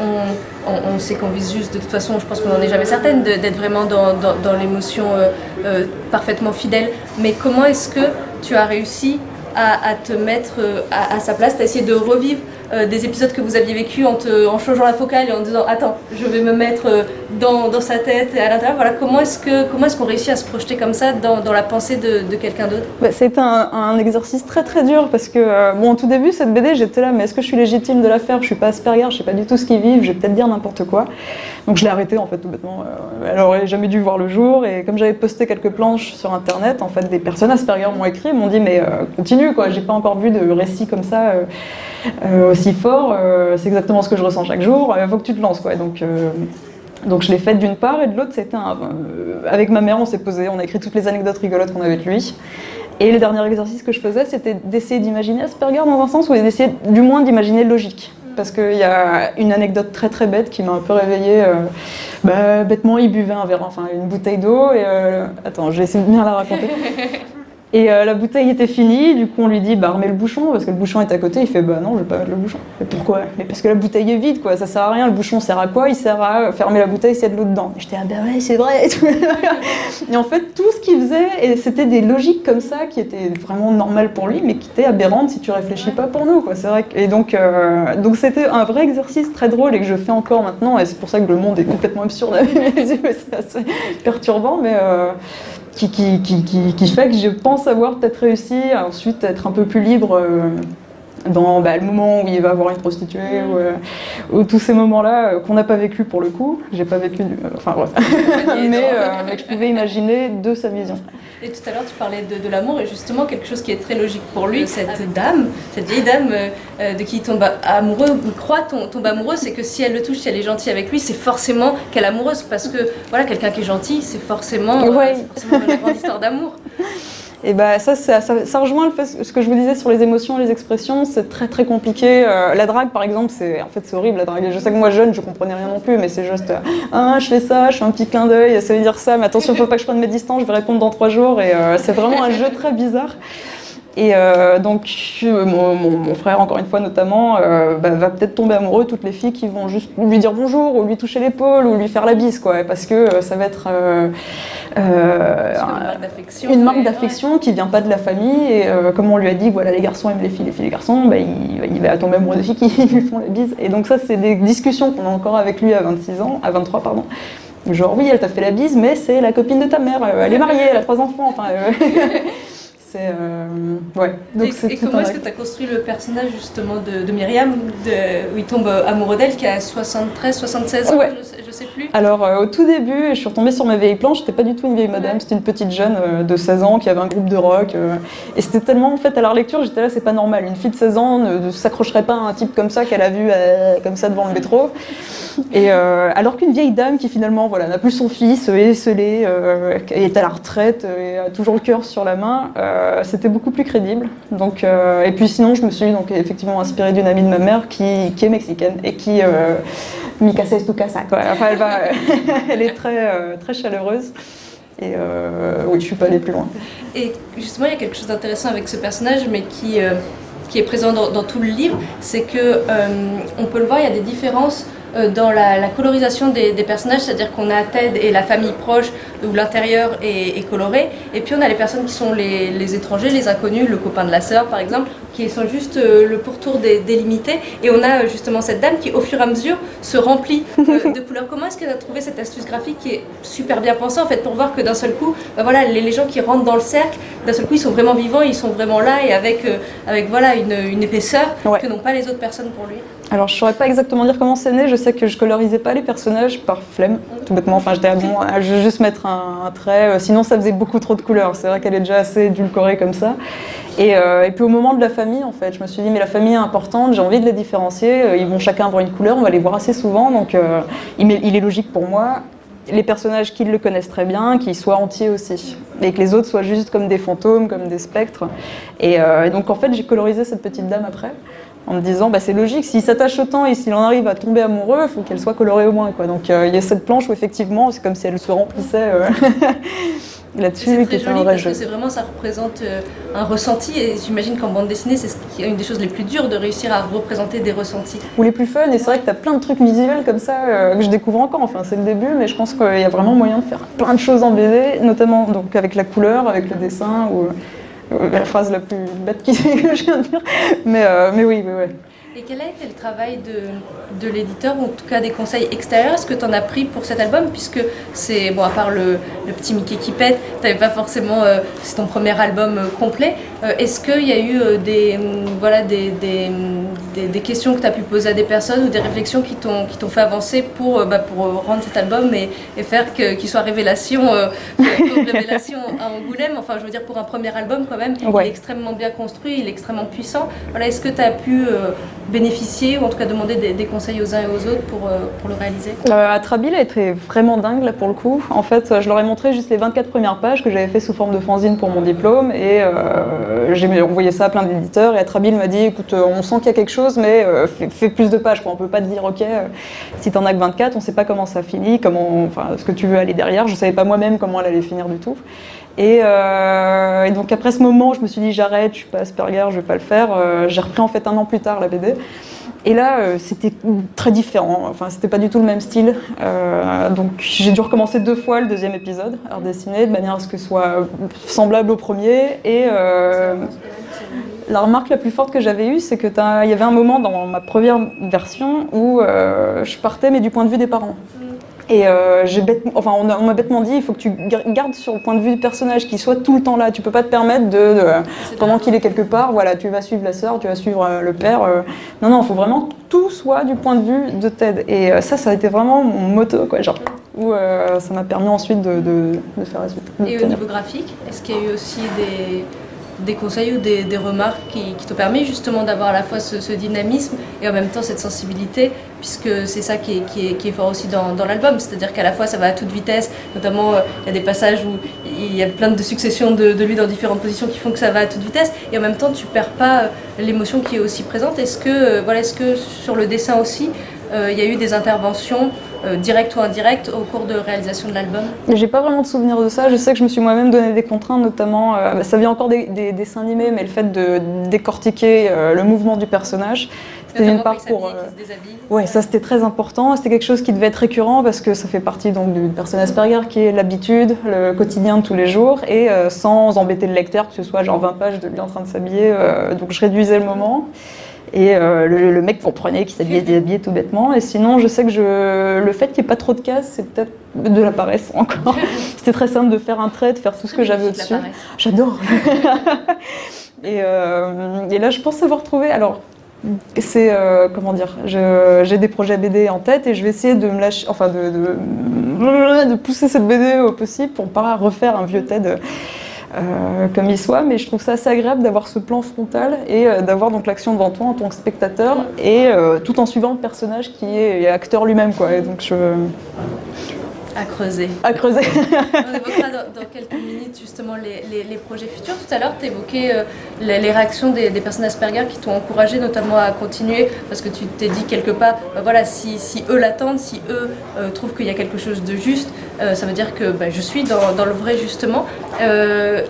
on, sait qu'on vise juste, de toute façon, je pense qu'on n'en est jamais certaine, d'être vraiment dans, l'émotion euh, euh, parfaitement fidèle. Mais comment est-ce que tu as réussi à, te mettre à, sa place, tu as essayé de revivre des épisodes que vous aviez vécu en, changeant la focale et en disant attends je vais me mettre dans, sa tête et à l'intérieur voilà comment est-ce qu'on réussit à se projeter comme ça dans, la pensée de, quelqu'un d'autre? Bah, c'est un, exercice très très dur parce que euh, bon au tout début cette BD j'étais là mais est-ce que je suis légitime de la faire? Je suis pas Asperger je sais pas du tout ce qu'ils vivent je vais peut-être dire n'importe quoi donc je l'ai arrêté en fait tout bêtement elle aurait jamais dû voir le jour et comme j'avais posté quelques planches sur internet en fait des personnes Asperger m'ont écrit m'ont dit mais continue quoi j'ai pas encore vu de récit comme ça aussi fort, euh, c'est exactement ce que je ressens chaque jour, il faut que tu te lances. Quoi. Donc, euh, donc je l'ai fait d'une part, et de l'autre, c'était euh, avec ma mère, on s'est posé, on a écrit toutes les anecdotes rigolotes qu'on avait avec lui. Et le dernier exercice que je faisais, c'était d'essayer d'imaginer Asperger dans un sens, ou d'essayer du moins d'imaginer logique. Parce qu'il y a une anecdote très très bête qui m'a un peu réveillée. bah, bêtement, il buvait un verre, enfin une bouteille d'eau, et attends, je vais essayer de bien la raconter. Et euh, la bouteille était finie, du coup on lui dit bah remets le bouchon parce que le bouchon est à côté. Il fait bah non, je vais pas mettre le bouchon. Mais pourquoi? Mais parce que la bouteille est vide quoi, ça sert à rien. Le bouchon sert à quoi? Il sert à fermer la bouteille s'il y a de l'eau dedans. J'étais ah bah ouais, c'est vrai. et en fait, tout ce qu'il faisait, et c'était des logiques comme ça qui étaient vraiment normales pour lui, mais qui étaient aberrantes si tu réfléchis pas pour nous quoi. C'est vrai. Et donc euh, donc c'était un vrai exercice très drôle et que je fais encore maintenant. Et c'est pour ça que le monde est complètement absurde à mes yeux. C'est assez perturbant, mais euh, qui, fait que je pense avoir peut-être réussi à ensuite être un peu plus libre euh, dans bah, le moment où il va avoir une prostituée euh, ou, tous ces moments-là euh, qu'on n'a pas vécu pour le coup. J'ai pas vécu, enfin bref, mais, mais, je pouvais imaginer de sa vision. Et tout à l'heure, tu parlais de, l'amour, et justement, quelque chose qui est très logique pour lui, cette dame, cette vieille dame euh, euh, de qui il tombe amoureux, ou croit tombe amoureux, c'est que si elle le touche, si elle est gentille avec lui, c'est forcément qu'elle est amoureuse, parce que voilà, quelqu'un qui est gentil, c'est forcément, ouais. forcément une grande histoire d'amour. Et bah ça, ça, rejoint le ce que je vous disais sur les émotions, les expressions, c'est très très compliqué. Euh, la drague, par exemple, c'est en fait c'est horrible la drague. Je sais que moi jeune, je comprenais rien non plus, mais c'est juste euh, je fais ça, je fais un petit clin d'œil, ça veut dire ça, mais attention, faut pas que je prenne mes distances, je vais répondre dans trois jours. Et euh, c'est vraiment un jeu très bizarre. Et euh, donc, mon, frère, encore une fois notamment, euh, bah, va peut-être tomber amoureux toutes les filles qui vont juste lui dire bonjour, ou lui toucher l'épaule, ou lui faire la bise, quoi, parce que euh, ça va être une marque d'affection qui vient pas de la famille. Et comme on lui a dit, voilà, les garçons aiment les filles, les filles les garçons, bah, il, va tomber amoureux de filles qui lui font la bise. Et donc ça, c'est des discussions qu'on a encore avec lui à 26 ans, à 23 pardon. Genre oui, elle t'a fait la bise, mais c'est la copine de ta mère, elle est mariée, elle a trois enfants, enfin. C'est euh, ouais. Donc et, comment est-ce que tu as construit le personnage justement de, Myriam, de, où il tombe amoureux d'elle, qui a 73, 76 ans, je, sais plus. Alors euh, au tout début, je suis retombée sur ma vieille planche. J'étais pas du tout une vieille madame, c'était une petite jeune euh, de 16 ans qui avait un groupe de rock. et c'était tellement en fait à la lecture, j'étais là, c'est pas normal. Une fille de 16 ans ne, s'accrocherait pas à un type comme ça qu'elle a vu comme ça devant le métro. Et alors qu'une vieille dame qui finalement voilà n'a plus son fils, est esselée, est à la retraite, et a toujours le cœur sur la main. Euh, c'était beaucoup plus crédible. Donc, euh, et puis sinon, je me suis donc effectivement inspirée d'une amie de ma mère qui, est mexicaine et qui euh, mi casa tu casa. Enfin, elle, va, elle est très, très chaleureuse. Et oui, je suis pas allée plus loin. Et justement, il y a quelque chose d'intéressant avec ce personnage, mais qui, qui est présent dans, dans, tout le livre, c'est que on peut le voir, il y a des différences euh, dans la, colorisation des, personnages, c'est-à-dire qu'on a Ted et la famille proche, où l'intérieur est, coloré, et puis on a les personnes qui sont les, étrangers, les inconnus, le copain de la sœur par exemple, qui sont juste euh, le pourtour délimité, et on a euh, justement cette dame qui au fur et à mesure se remplit de couleurs. Comment est-ce qu'elle a trouvé cette astuce graphique qui est super bien pensée en fait pour voir que d'un seul coup, bah voilà, les, gens qui rentrent dans le cercle, d'un seul coup ils sont vraiment vivants, ils sont vraiment là et avec, avec voilà une, épaisseur que n'ont pas les autres personnes pour lui. Alors, je saurais pas exactement dire comment c'est né. Je sais que je colorisais pas les personnages par flemme, tout bêtement. Enfin, j'étais bon, je vais juste mettre un, trait. Euh, sinon, ça faisait beaucoup trop de couleurs. C'est vrai qu'elle est déjà assez édulcorée comme ça. Euh, et, puis, au moment de la famille, en fait, je me suis dit, mais la famille est importante, j'ai envie de les différencier. Euh, ils vont chacun avoir une couleur, on va les voir assez souvent. Donc, il, est logique pour moi les personnages qui le connaissent très bien, qu'ils soient entiers aussi. Et que les autres soient juste comme des fantômes, comme des spectres. Et donc, en fait, j'ai colorisé cette petite dame après en me disant bah, c'est logique, s'il s'attache autant et s'il en arrive à tomber amoureux, il faut qu'elle soit colorée au moins. Quoi. Donc euh, il y a cette planche où effectivement c'est comme si elle se remplissait euh, là-dessus. C'est très joli parce que c'est vraiment ça représente euh, un ressenti et j'imagine qu'en bande dessinée c'est une des choses les plus dures de réussir à représenter des ressentis. Ou les plus fun et c'est vrai que tu as plein de trucs visuels comme ça que je découvre encore, enfin c'est le début mais je pense qu'il y a vraiment moyen de faire plein de choses en BD, notamment donc avec la couleur, avec le dessin. Ou, la phrase la plus bête que je viens de dire. Mais, euh, mais oui. Et quel a été le travail de, l'éditeur, ou en tout cas des conseils extérieurs? Est-ce que tu en as pris pour cet album? Puisque c'est, bon, à part le, petit Mickey qui pète, tu n'avais pas forcément. Euh, c'est ton premier album euh, complet. Euh, est-ce qu'il y a eu des, voilà, des, des, questions que tu as pu poser à des personnes ou des réflexions qui t'ont, fait avancer pour, bah, pour rendre cet album et, et faire qu'il soit révélation, révélation à Angoulême Enfin, je veux dire, pour un premier album, quand même, il est extrêmement bien construit, il est extrêmement puissant. Voilà, est-ce que tu as pu bénéficier ou en tout cas demander des, conseils aux uns et aux autres pour, euh, pour le réaliser? Euh, Atrabil a été vraiment dingue là pour le coup. En fait, je leur ai montré juste les 24 premières pages que j'avais fait sous forme de fanzine pour mon diplôme et euh, j'ai envoyé ça à plein d'éditeurs et Atrabil m'a dit écoute, on sent qu'il y a quelque chose mais fais, plus de pages. Quoi. On peut pas te dire ok, si t'en as que 24, on sait pas comment ça finit, comment, enfin, ce que tu veux aller derrière. Je savais pas moi-même comment elle allait finir du tout. Et, euh, et, donc après ce moment, je me suis dit j'arrête, je suis pas Asperger, je vais pas le faire. Euh, j'ai repris en fait un an plus tard la BD. Et là, euh, c'était très différent. Enfin, c'était pas du tout le même style. Euh, donc j'ai dû recommencer deux fois le deuxième épisode à redessiner de manière à ce que ce soit semblable au premier. Et euh, la remarque la plus forte que j'avais eue, c'est que il y avait un moment dans ma première version où euh, je partais mais du point de vue des parents. Et euh, j'ai bête, enfin, on, m'a bêtement dit, il faut que tu gar- gardes sur le point de vue du personnage, qu'il soit tout le temps là. Tu peux pas te permettre de, de- pendant qu'il est quelque part, voilà, tu vas suivre la sœur, tu vas suivre euh, le père. euh. non, non, il faut vraiment que tout soit du point de vue de Ted. Et ça, ça a été vraiment mon moto, quoi, genre, où ça m'a permis ensuite de, de, de faire la suite. Et au niveau graphique, est-ce qu'il y a eu aussi des, des conseils ou des, remarques qui, qui t'ont permis justement d'avoir à la fois ce, dynamisme et en même temps cette sensibilité, puisque c'est ça qui est, fort aussi dans, l'album, c'est-à-dire qu'à la fois ça va à toute vitesse, notamment euh, il y a des passages où il y a plein de successions de, lui dans différentes positions qui font que ça va à toute vitesse, et en même temps tu perds pas euh, l'émotion qui est aussi présente. Est-ce que, euh, voilà, est-ce que sur le dessin aussi, il y a eu des interventions euh, directes ou indirectes au cours de réalisation de l'album J'ai pas vraiment de souvenir de ça. Je sais que je me suis moi-même donné des contraintes, notamment, euh, bah, ça vient encore des, des dessins animés, mais le fait de décortiquer euh, le mouvement du personnage, c'était Notamment part pour. euh. Ouais, ça c'était très important. C'était quelque chose qui devait être récurrent parce que ça fait partie donc d'une personne Asperger qui est l'habitude, le quotidien de tous les jours, et sans embêter le lecteur, que ce soit genre 20 pages de lui en train de s'habiller. donc je réduisais le moment. Et euh, le, le mec comprenait qu'il s'habillait déshabillé tout bêtement. Et sinon, je sais que je, le fait qu'il n'y ait pas trop de cases, c'est peut-être de la paresse encore. C'était très simple de faire un trait, de faire tout ce que j'avais au-dessus. J'adore. et, euh, et là, je pense avoir trouvé. Alors, c'est euh, comment dire J'ai des projets BD en tête et je vais essayer de me lâcher, enfin de, de, de pousser cette BD au possible pour pas refaire un vieux TED. Euh, comme il soit, mais je trouve ça assez agréable d'avoir ce plan frontal et euh, d'avoir donc l'action devant toi en tant que spectateur et euh, tout en suivant le personnage qui est, acteur lui-même quoi. Donc je À creuser. à creuser. On évoquera dans, dans quelques minutes justement les, les- les projets futurs. Tout à l'heure, tu évoquais euh, les, les réactions des, des personnes Asperger qui t'ont encouragé notamment à continuer parce que tu t'es dit quelque part, bah voilà, si, si eux l'attendent, si eux euh, trouvent qu'il y a quelque chose de juste, euh, ça veut dire que bah, je suis dans, dans le vrai justement.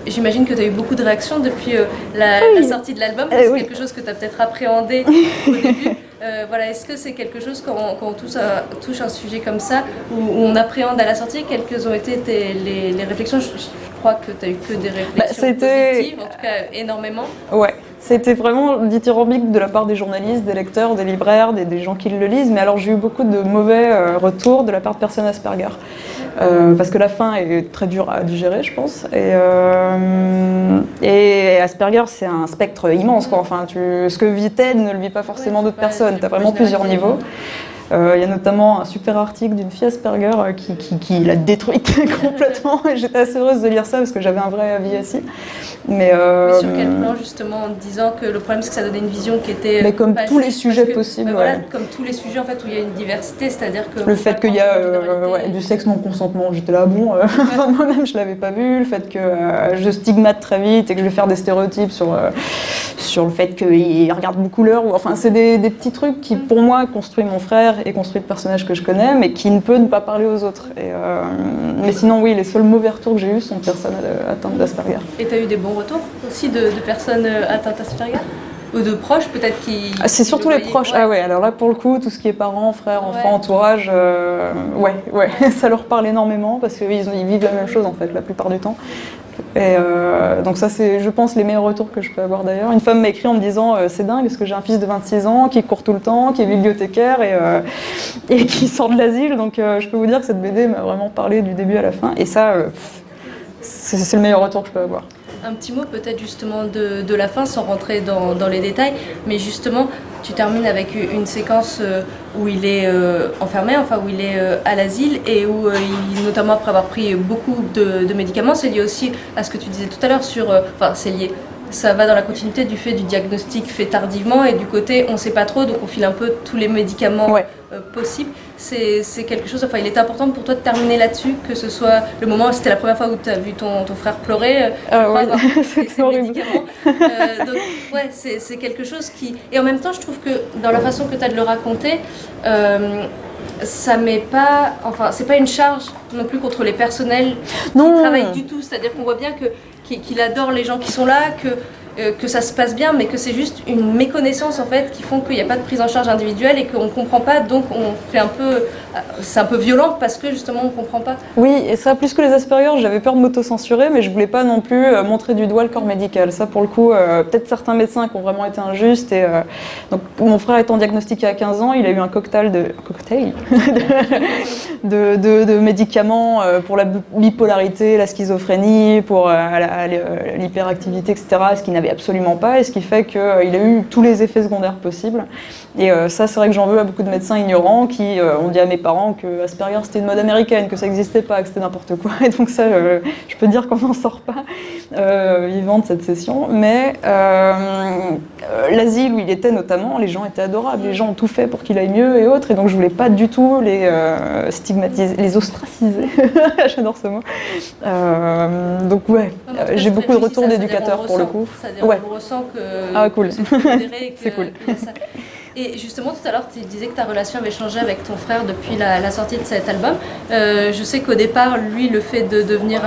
J'imagine que tu as eu beaucoup de réactions depuis la, Oui. la sortie de l'album. Eh c'est oui. quelque chose que tu as peut-être appréhendé au début. Euh, voilà, est-ce que c'est quelque chose quand on, quand on touche, un, touche un sujet comme ça, où, où on appréhende à la sortie? Quelles ont été tes- les, les réflexions? Je, je crois que tu as eu que des réflexions ça a été- positives, en tout cas énormément. Ouais, c'était vraiment dithyrambique de la part des journalistes, des lecteurs, des libraires, des, des gens qui le lisent. Mais alors j'ai eu beaucoup de mauvais euh, retours de la part de personnes Asperger. Euh, parce que la fin est très dure à digérer, je pense. Et, euh, et Asperger, c'est un spectre immense. Quoi. Enfin, tu, ce que vit Ted ne le vit pas forcément d'autres personnes. Tu as vraiment plusieurs niveaux. Euh, Il y a notamment un super article d'une fille Asperger euh, qui, qui, qui l'a détruite complètement. Et j'étais assez heureuse de lire ça parce que j'avais un vrai avis assis. Mais, euh, Mais sur quel plan justement en disant que le problème c'est que ça donnait une vision qui était Mais comme tous les sujets que, possibles, bah voilà, ouais. comme tous les sujets en fait où il y a une diversité, c'est-à-dire que Le fait qu'il y a ouais, du sexe non consentement, j'étais là, bon, enfin, moi-même je l'avais pas vu. Le fait que je stigmate très vite et que je vais faire des stéréotypes sur, euh, sur le fait qu'il regarde beaucoup l'heure. Enfin, c'est des, des petits trucs qui, pour moi, construisent mon frère et construisent le personnage que je connais, mais qui ne peut ne pas parler aux autres. Et, euh, mais sinon, oui, les seuls mauvais retours que j'ai eus sont de personnes atteintes d'Asperger. Et tu as eu des bons retours aussi de, de personnes euh, atteintes Asperger Ou de proches peut-être qui. Ah, c'est surtout le les proches. ouais. Ah ouais, alors là pour le coup, tout ce qui est parents, frères, enfants, entourage, euh, ouais, ouais, ça leur parle énormément parce qu'ils ils vivent la même chose en fait la plupart du temps. Et euh, donc ça c'est, je pense, les meilleurs retours que je peux avoir d'ailleurs. Une femme m'a écrit en me disant euh, c'est dingue parce que j'ai un fils de 26 ans qui court tout le temps, qui est bibliothécaire et, euh, et qui sort de l'asile. Donc je peux vous dire que cette BD m'a vraiment parlé du début à la fin. Et ça, c'est le meilleur retour que je peux avoir. Un petit mot peut-être justement de, la fin sans rentrer dans, les détails, mais justement tu termines avec une séquence euh, où il est euh, enfermé, enfin où il est euh, à l'asile et où il, notamment après avoir pris beaucoup de, médicaments, c'est lié aussi à ce que tu disais tout à l'heure sur, enfin c'est lié ça va dans la continuité du fait du diagnostic fait tardivement et du côté on sait pas trop, donc on file un peu tous les médicaments euh, possibles. C'est quelque chose, enfin il est important pour toi de terminer là-dessus, que ce soit le moment, c'était la première fois où tu as vu ton, ton, frère pleurer. Euh, ah oui, c'est horrible. Euh, donc ouais, c'est quelque chose qui... Et en même temps, je trouve que dans la façon que tu as de le raconter, ça met pas, enfin, c'est pas une charge non plus contre les personnels non. qui travaillent du tout. C'est-à-dire qu'on voit bien que qu'il adore les gens qui sont là, que euh, que ça se passe bien, mais que c'est juste une méconnaissance en fait qui font qu'il n'y a pas de prise en charge individuelle et qu'on ne comprend pas, donc on fait un peu, c'est un peu violent parce que justement on ne comprend pas. Oui, et ça plus que les Asperger, j'avais peur de m'auto-censurer, mais je voulais pas non plus euh, montrer du doigt le corps médical. Ça pour le coup, peut-être certains médecins qui ont vraiment été injustes. Et donc mon frère étant diagnostiqué à 15 ans, il a eu un cocktail de cocktail? De, de, médicaments pour la bipolarité, la schizophrénie, pour l'hyperactivité, etc. Ce qui n'avait absolument pas, et ce qui fait qu'il a eu tous les effets secondaires possibles. Et euh, ça, c'est vrai que j'en veux à beaucoup de médecins ignorants qui euh, ont dit à mes parents que Asperger c'était une mode américaine, que ça n'existait pas, que c'était n'importe quoi. Et donc ça, euh, je peux dire qu'on n'en sort pas vivant de cette session. Mais l'asile où il était notamment, les gens étaient adorables, les gens ont tout fait pour qu'il aille mieux et autres. Et donc je voulais pas du tout les stigmatiser, les ostraciser. J'adore ce mot. donc ouais, j'ai beaucoup de retours d'éducateurs pour le coup. C'est-à-dire ouais. on ressent que, ah, cool. c'est cool. Et justement, tout à l'heure, tu disais que ta relation avait changé avec ton frère depuis la, sortie de cet album. Euh, je sais qu'au départ, lui, le fait de devenir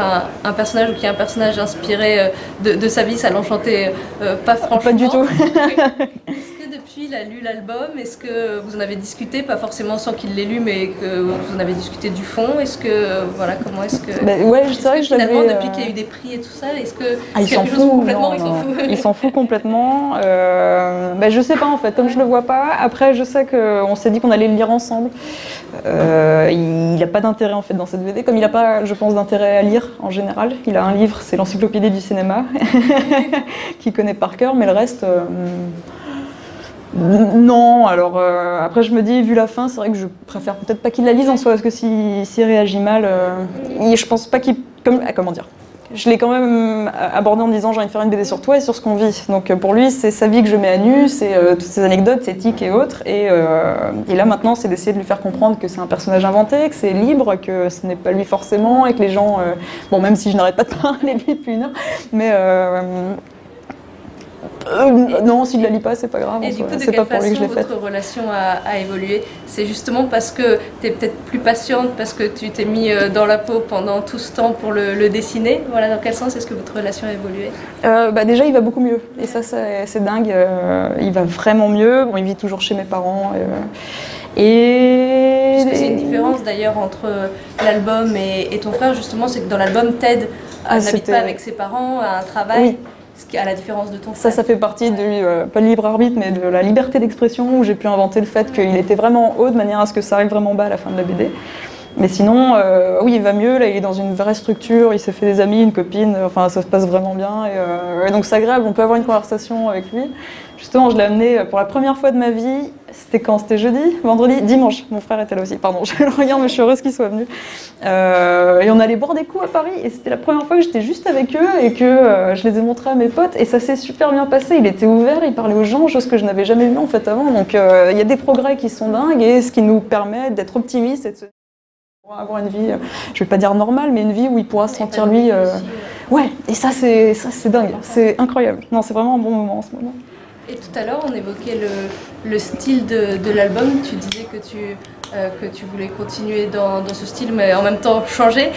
un, personnage ou qui est un personnage inspiré euh, de, sa vie, ça l'enchantait euh, pas franchement. Pas du tout. depuis il a lu l'album Est-ce que vous en avez discuté, pas forcément sans qu'il l'ait lu, mais que vous en avez discuté du fond? Est-ce que voilà comment est-ce que bah, ouais, je sais que finalement depuis euh, qu'il y a eu des prix et tout ça, est-ce que ah, il s'en fout complètement Il s'en fout? il s'en fout complètement. Euh, bah, je sais pas en fait, comme je le vois pas. Après, je sais qu'on s'est dit qu'on allait le lire ensemble. Euh, il n'a pas d'intérêt en fait dans cette BD, comme il n'a pas, je pense, d'intérêt à lire en général. Il a un livre, c'est l'encyclopédie du cinéma, qu'il connaît par cœur, mais le reste. Euh, non, alors euh, après je me dis, vu la fin, c'est vrai que je préfère peut-être pas qu'il la lise en soi, parce que s'il si, réagit mal, euh, je pense pas qu'il. Comme, ah, comment dire je l'ai quand même abordé en disant j'ai envie de faire une BD sur toi et sur ce qu'on vit. Donc pour lui, c'est sa vie que je mets à nu, c'est euh, toutes ces anecdotes, ses tics et autres. Et, et là maintenant, c'est d'essayer de lui faire comprendre que c'est un personnage inventé, que c'est libre, que ce n'est pas lui forcément et que les gens. bon, même si je n'arrête pas de parler depuis une heure, mais euh, non, s'il ne la lit pas, c'est pas grave. Et du coup, de quelle pas façon votre relation a, évolué C'est justement parce que tu es peut-être plus patiente, parce que tu t'es mis euh, dans la peau pendant tout ce temps pour le, dessiner. Voilà, dans quel sens est-ce que votre relation a évolué euh, bah Déjà, il va beaucoup mieux. Et ça, c'est dingue. il va vraiment mieux. Bon, il vit toujours chez mes parents. Et... Que c'est une différence d'ailleurs entre l'album et, ton frère, justement, c'est que dans l'album, Ted ah, n'habite pas avec ses parents, a un travail. Oui à la différence de ton Ça, ça fait partie de, euh, pas libre arbitre, mais de la liberté d'expression où j'ai pu inventer le fait qu'il était vraiment haut de manière à ce que ça arrive vraiment bas à la fin de la BD. Mais sinon, euh, oui, il va mieux. Là, il est dans une vraie structure. Il s'est fait des amis, une copine. Enfin, ça se passe vraiment bien. Et, euh, donc, c'est agréable. On peut avoir une conversation avec lui. Justement, je l'ai amené pour la première fois de ma vie. C'était quand? C'était jeudi? Vendredi? Dimanche. Mon frère était là aussi. Pardon, je le regarde, mais je suis heureuse qu'il soit venu. Euh, et on allait boire des coups à Paris. Et c'était la première fois que j'étais juste avec eux et que je les ai montrés à mes potes. Et ça s'est super bien passé. Il était ouvert, il parlait aux gens, chose que je n'avais jamais vu en fait avant. Donc, il y a des progrès qui sont dingues et ce qui nous permet d'être optimistes et de se avoir une vie, euh, je vais pas dire normale, mais une vie où il pourra se sentir lui. Euh, ouais, et ça c'est ça c'est dingue, c'est incroyable. Non, c'est vraiment un bon moment en ce moment. Et tout à l'heure, on évoquait le, style de, de l'album. Tu disais que tu euh, que tu voulais continuer dans, dans, ce style, mais en même temps changer.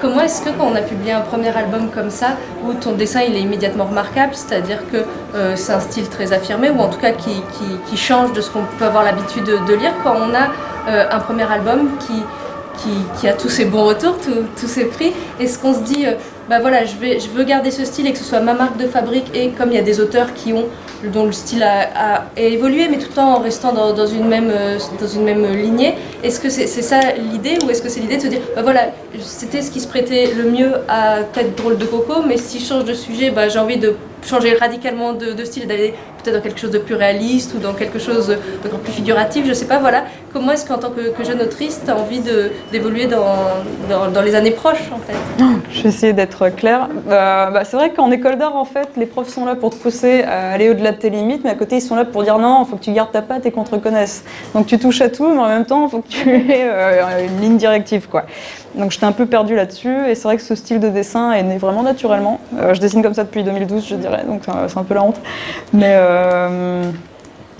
comment est-ce que quand on a publié un premier album comme ça, où ton dessin il est immédiatement remarquable, c'est-à-dire que c'est un style très affirmé, ou en tout cas qui, qui, qui change de ce qu'on peut avoir l'habitude de, de, lire, quand on a un premier album qui qui, a tous ses bons retours, tous ses prix. Est-ce qu'on se dit, euh, bah voilà, je, veux garder ce style et que ce soit ma marque de fabrique et comme il y a des auteurs qui ont, dont le style a, évolué, mais tout en restant dans, une, même, euh, dans une même lignée, est-ce que c'est ça l'idée ou est-ce que c'est l'idée de se dire, bah voilà, c'était ce qui se prêtait le mieux à Tête drôle de coco, mais si je change de sujet, bah, j'ai envie de changer radicalement de, style, d'aller peut-être dans quelque chose de plus réaliste ou dans quelque chose de plus figuratif, je sais pas, voilà. Comment est-ce qu'en tant que, jeune autrice, tu as envie d'évoluer dans, dans, les années proches, en fait? Je vais essayer d'être claire. Euh, bah, c'est vrai qu'en école d'art, en fait, les profs sont là pour te pousser à aller au-delà de tes limites, mais à côté, ils sont là pour dire non, il faut que tu gardes ta patte et qu'on te reconnaisse. Donc tu touches à tout, mais en même temps, il faut que tu aies euh, une ligne directive, quoi. Donc j'étais un peu perdue là-dessus, et c'est vrai que ce style de dessin est né vraiment naturellement. Euh, je dessine comme ça depuis 2012, je dirais, donc c'est un peu la honte. Mais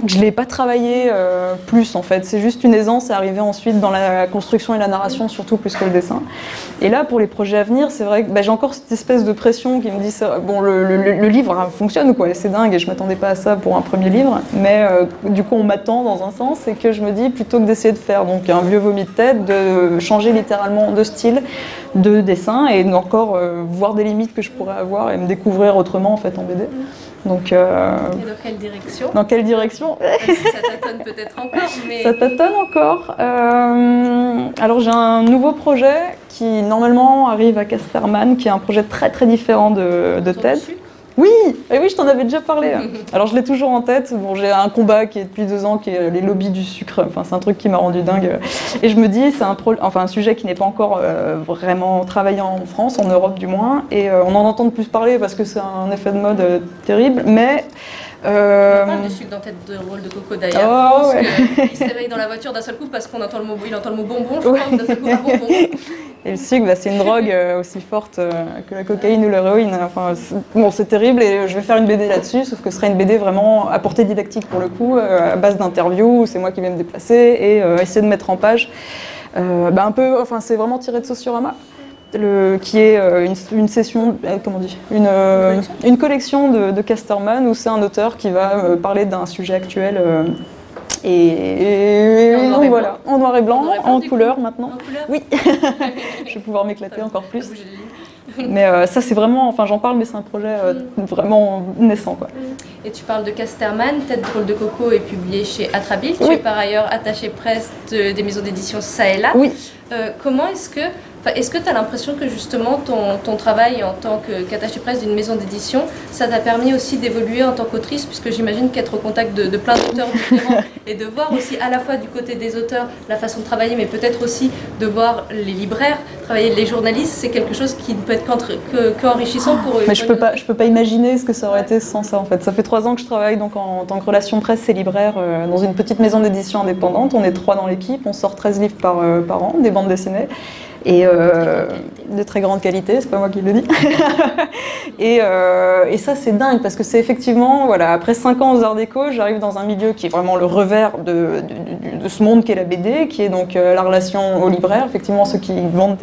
je ne l'ai pas travaillé euh, plus en fait, c'est juste une aisance, c'est arrivé ensuite dans la construction et la narration surtout plus que le dessin. Et là pour les projets à venir, c'est vrai que bah, j'ai encore cette espèce de pression qui me dit ça, bon le, livre hein, fonctionne quoi, c'est dingue et je m'attendais pas à ça pour un premier livre, mais euh, du coup on m'attend dans un sens et que je me dis plutôt que d'essayer de faire donc un vieux vomi de tête, de changer littéralement de style, de dessin et encore euh, voir des limites que je pourrais avoir et me découvrir autrement en fait en BD. Donc, euh, Et dans quelle direction Dans quelle direction Ça tâtonne peut-être encore. Mais... Ça tâtonne encore. Euh, alors j'ai un nouveau projet qui normalement arrive à Casterman, qui est un projet très très différent de, de TED. Oui, et oui, je t'en avais déjà parlé. Alors je l'ai toujours en tête. Bon, j'ai un combat qui est depuis deux ans, qui est les lobbies du sucre. Enfin, c'est un truc qui m'a rendu dingue. Et je me dis, c'est un, enfin, un sujet qui n'est pas encore euh, vraiment travaillé en France, en Europe du moins. Et euh, on en entend de plus parler parce que c'est un effet de mode euh, terrible. Mais euh... On parle du sucre dans tête de rôle de coco d'ailleurs. Oh, ouais. Il se réveille dans la voiture d'un seul coup parce qu'on entend le mot, il entend le mot bonbon, je crois, d'un seul coup un bonbon. Et le sucre, bah, c'est une drogue euh, aussi forte euh, que la cocaïne ou l'héroïne. Enfin, bon, c'est terrible et je vais faire une BD là-dessus, sauf que ce sera une BD vraiment à portée didactique pour le coup, à base d'interviews, c'est moi qui vais me déplacer et essayer de mettre en page. Bah, un peu, enfin, c'est vraiment tiré de Sociorama qui est euh, une, session, euh, comment on dit, une, euh, une collection de, de, Casterman où c'est un auteur qui va parler d'un sujet actuel. Et, voilà, en noir et blanc, en, couleur maintenant. oui, je vais pouvoir m'éclater encore plus. Mais ça, c'est vraiment, enfin, j'en parle, mais c'est un projet mm. vraiment naissant, quoi. Et tu parles de Casterman, Tête drôle de coco est publié chez Atrabil. Tu es par ailleurs attaché presse des maisons d'édition ça et là. Oui. comment est-ce que est-ce que tu as l'impression que justement ton, travail en tant qu'attaché presse d'une maison d'édition, ça t'a permis aussi d'évoluer en tant qu'autrice, puisque j'imagine qu'être au contact de, plein d'auteurs différents et de voir aussi à la fois du côté des auteurs la façon de travailler, mais peut-être aussi de voir les libraires travailler, les journalistes, c'est quelque chose qui ne peut être qu'enrichissant pour eux. Mais je peux pas, je peux pas imaginer ce que ça aurait été sans ça en fait. Ça fait trois ans que je travaille donc en, tant que relation presse et libraire euh, dans une petite maison d'édition indépendante. On est trois dans l'équipe, on sort 13 livres par, euh, par an, des bandes dessinées et euh, de très grande qualité, c'est pas moi qui le dis. et, euh, et, ça c'est dingue parce que c'est effectivement, voilà, après 5 ans aux Arts Déco, j'arrive dans un milieu qui est vraiment le revers de, de, ce monde qu'est la BD, qui est donc euh, la relation au libraire, effectivement ceux qui vendent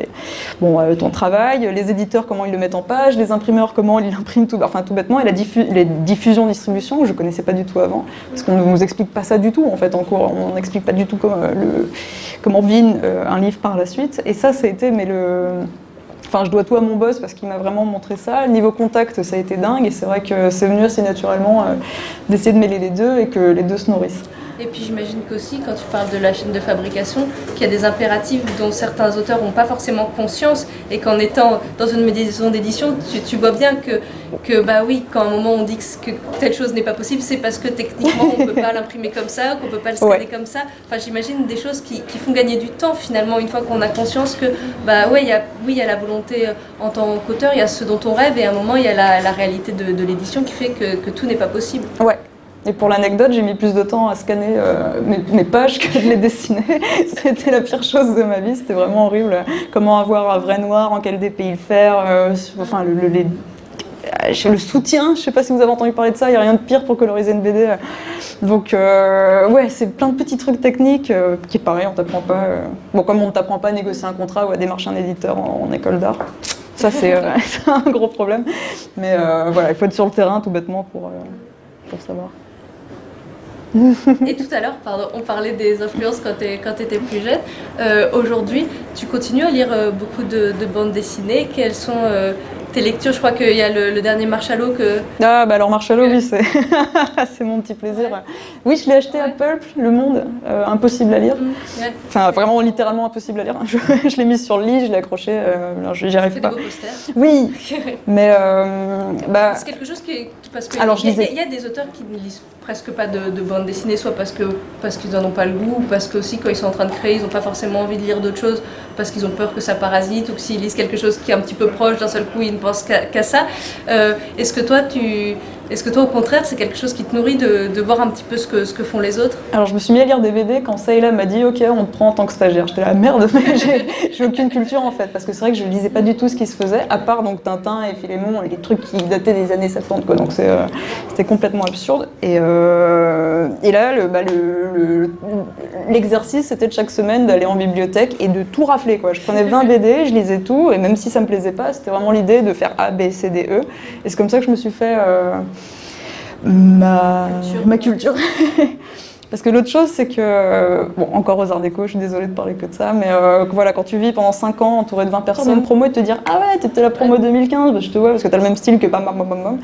bon, ton travail, les éditeurs comment ils le mettent en page, les imprimeurs comment ils l'impriment tout, enfin, tout bêtement, et la les diffusions distribution que je connaissais pas du tout avant, parce qu'on ne nous explique pas ça du tout en fait en cours, on n'explique pas du tout comment, le, comment vine un livre par la suite, et ça c'est mais le. Enfin, je dois tout à mon boss parce qu'il m'a vraiment montré ça. Niveau contact, ça a été dingue, et c'est vrai que c'est venu assez naturellement euh, d'essayer de mêler les deux et que les deux se nourrissent. Et puis j'imagine qu'aussi, quand tu parles de la chaîne de fabrication, qu'il y a des impératifs dont certains auteurs n'ont pas forcément conscience et qu'en étant dans une maison d'édition, tu, vois bien que, que, bah oui, quand à un moment on dit que, telle chose n'est pas possible, c'est parce que techniquement on ne peut pas l'imprimer comme ça, qu'on ne peut pas le scanner comme ça. Enfin, j'imagine des choses qui, font gagner du temps finalement, une fois qu'on a conscience que, bah ouais, y a, oui, il y a la volonté euh, en tant qu'auteur, il y a ce dont on rêve et à un moment il y a la, réalité de, l'édition qui fait que, que tout n'est pas possible. Ouais. Et pour l'anecdote, j'ai mis plus de temps à scanner euh, mes, pages que de les dessiner. c'était la pire chose de ma vie, c'était vraiment horrible. Comment avoir un vrai noir, en quel DPI le faire, euh, enfin le, le, le, soutien, je sais pas si vous avez entendu parler de ça, il n'y a rien de pire pour coloriser une BD. Donc euh, ouais, c'est plein de petits trucs techniques qui pareil, on t'apprend pas. bon, comme on ne t'apprend pas à négocier un contrat ou à démarcher un éditeur en, en école d'art. Ça, c'est un gros problème. Mais voilà, il faut être sur le terrain tout bêtement pour, pour savoir. Et tout à l'heure, on parlait des influences quand tu étais plus jeune. Euh, aujourd'hui, tu continues à lire euh, beaucoup de, bandes dessinées. Quelles sont, euh, tes lectures. Je crois qu'il y a le, dernier Marshallot que. Ah, bah alors Marshallot, oui, c'est, c'est mon petit plaisir. Oui, je l'ai acheté à Pulp, Le Monde, euh, impossible à lire. Mm, enfin, vraiment littéralement impossible à lire. Je, je l'ai mis sur le lit, je l'ai accroché, euh, j'y arrive pas. Oui, mais. Euh, bah... C'est quelque chose qui. Parce que alors, il y, y, a des auteurs qui ne lisent presque pas de, de bande dessinée, soit parce que parce qu'ils n'en ont pas le goût, ou parce que aussi quand ils sont en train de créer, ils n'ont pas forcément envie de lire d'autres choses, parce qu'ils ont peur que ça parasite, ou que s'ils lisent quelque chose qui est un petit peu proche, d'un seul coup, ils ne pensent qu'à ça. Euh, est-ce que toi, tu est-ce que toi, au contraire, c'est quelque chose qui te nourrit de, voir un petit peu ce que, font les autres? Alors, je me suis mis à lire des BD quand Sayla m'a dit Ok, on te prend en tant que stagiaire. J'étais la merde, mais j'ai aucune culture en fait, parce que c'est vrai que je lisais pas du tout ce qui se faisait, à part donc Tintin et Philémon, et les trucs qui dataient des années 70, quoi. Donc, euh, c'était complètement absurde. Et, euh, là, l'exercice, le, c'était de chaque semaine d'aller en bibliothèque et de tout rafler, quoi. Je prenais 20 BD, je lisais tout, et même si ça me plaisait pas, c'était vraiment l'idée de faire A, B, C, D, E. Et c'est comme ça que je me suis fait. Euh, ma culture. Ma culture. Parce que l'autre chose, c'est que, bon, encore aux Arts Déco, je suis désolée de parler que de ça, mais euh, voilà, quand tu vis pendant 5 ans entouré de 20 personnes promo et te dire Ah ouais, t'étais la promo 2015, bah, je te vois parce que t'as le même style que bam bam bam bam.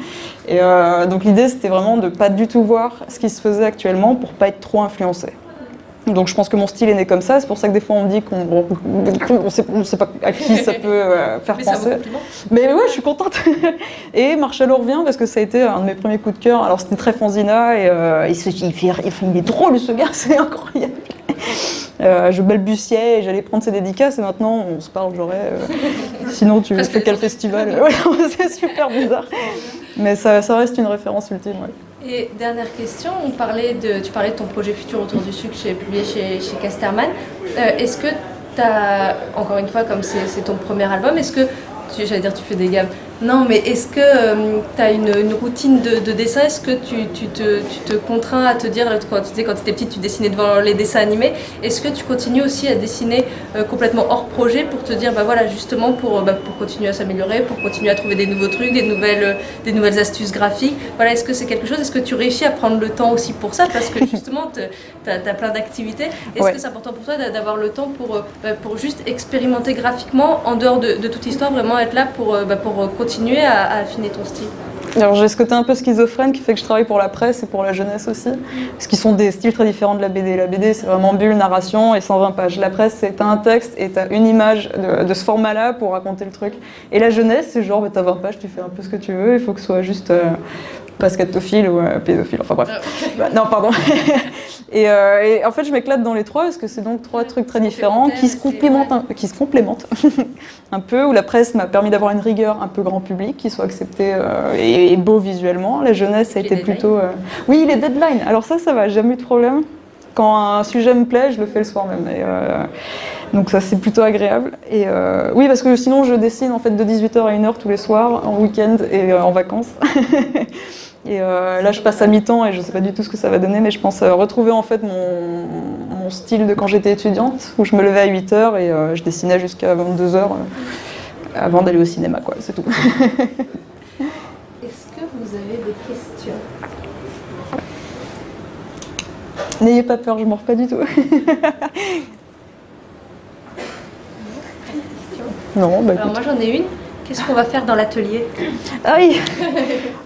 Et euh, donc l'idée, c'était vraiment de pas du tout voir ce qui se faisait actuellement pour pas être trop influencé. Donc je pense que mon style est né comme ça, c'est pour ça que des fois on dit qu'on ne sait, sait, pas à qui ça peut euh, faire penser. Mais ouais, je suis contente. Et Marshall revient parce que ça a été un de mes premiers coups de cœur. Alors c'était très fanzina et euh, il, se, il, fait, il, est drôle ce gars, c'est incroyable. Euh, je balbutiais et j'allais prendre ses dédicaces et maintenant on se parle, j'aurais. sinon tu fais quel festival? C'est super bizarre. Mais ça, ça, reste une référence ultime. Ouais. Et dernière question, tu parlais de ton projet futur autour du sucre chez, publié chez, chez Casterman. Euh, est-ce que tu as, encore une fois, comme c'est ton premier album, est-ce que, j'allais dire tu fais des gammes, non, mais est-ce que euh, tu as une, routine de, dessin? Est-ce que tu, te, tu, te, contrains à te dire, quand tu quand étais petite, tu dessinais devant les dessins animés, est-ce que tu continues aussi à dessiner euh, complètement hors projet pour te dire, bah voilà, justement, pour, bah, pour continuer à s'améliorer, pour continuer à trouver des nouveaux trucs, des nouvelles, des nouvelles astuces graphiques? Voilà, est-ce que c'est quelque chose? Est-ce que tu réussis à prendre le temps aussi pour ça? Parce que justement, tu as, plein d'activités. Est-ce que c'est important pour toi d'avoir le temps pour, euh, bah, pour juste expérimenter graphiquement, en dehors de, toute histoire, vraiment être là pour, bah, pour continuer à, affiner ton style alors j'ai ce côté un peu schizophrène qui fait que je travaille pour la presse et pour la jeunesse aussi, parce qu'ils sont des styles très différents de la BD. La BD c'est vraiment bulle, narration et 120 pages. La presse c'est un texte et t'as une image de, ce format-là pour raconter le truc. Et la jeunesse c'est genre bah, t'as 20 pages, tu fais un peu ce que tu veux, il faut que ce soit juste euh, scatophile ou euh, pédophile, enfin bref. Ah, non pardon. Euh, et, en fait, je m'éclate dans les trois parce que c'est donc trois trucs très différents qui se complémentent, un, qui se complémentent un peu. Où la presse m'a permis d'avoir une rigueur un peu grand public, qui soit accepté euh, et, beau visuellement. La jeunesse a été plutôt. Euh, oui, les deadlines. Alors ça, ça va, jamais eu de problème. Quand un sujet me plaît, je le fais le soir même. donc ça, c'est plutôt agréable. Et oui, parce que sinon, je dessine en fait de 18h à 1h tous les soirs, en week-end et en vacances. Et euh, là, je passe à mi-temps et je ne sais pas du tout ce que ça va donner, mais je pense euh, retrouver en fait mon, mon style de quand j'étais étudiante, où je me levais à 8 h et euh, je dessinais jusqu'à 22 h avant d'aller au cinéma, quoi. C'est tout. Est-ce que vous avez des questions? N'ayez pas peur, je ne mords pas du tout. non, bah, Alors moi j'en ai une. Qu'est-ce qu'on va faire dans l'atelier Ah oui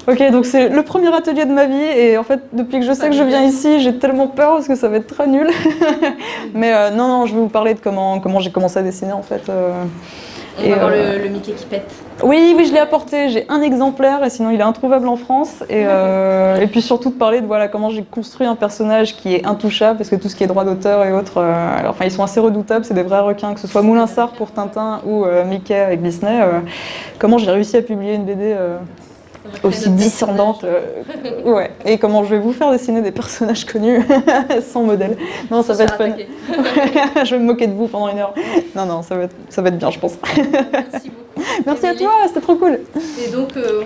Ok, donc c'est le premier atelier de ma vie et en fait, depuis que je sais que je viens ici, j'ai tellement peur parce que ça va être très nul. Mais euh, non, non, je vais vous parler de comment, comment j'ai commencé à dessiner en fait. Euh, on va voir euh, le, Mickey qui pète. Oui, oui, je l'ai apporté. J'ai un exemplaire et sinon il est introuvable en France. Et, euh, et puis surtout de parler de voilà comment j'ai construit un personnage qui est intouchable parce que tout ce qui est droit d'auteur et autres, euh, alors, enfin ils sont assez redoutables. C'est des vrais requins, que ce soit Moulinsart pour Tintin ou Mickey avec Disney. comment j'ai réussi à publier une BD aussi discernante. Euh, ouais. Et comment je vais vous faire dessiner des personnages connus sans modèle. Non, ça va être fun. je vais me moquer de vous pendant une heure. Non, non, ça va être, ça va être bien, je pense. Merci beaucoup. Merci à toi, c'était trop cool. Et donc. Euh,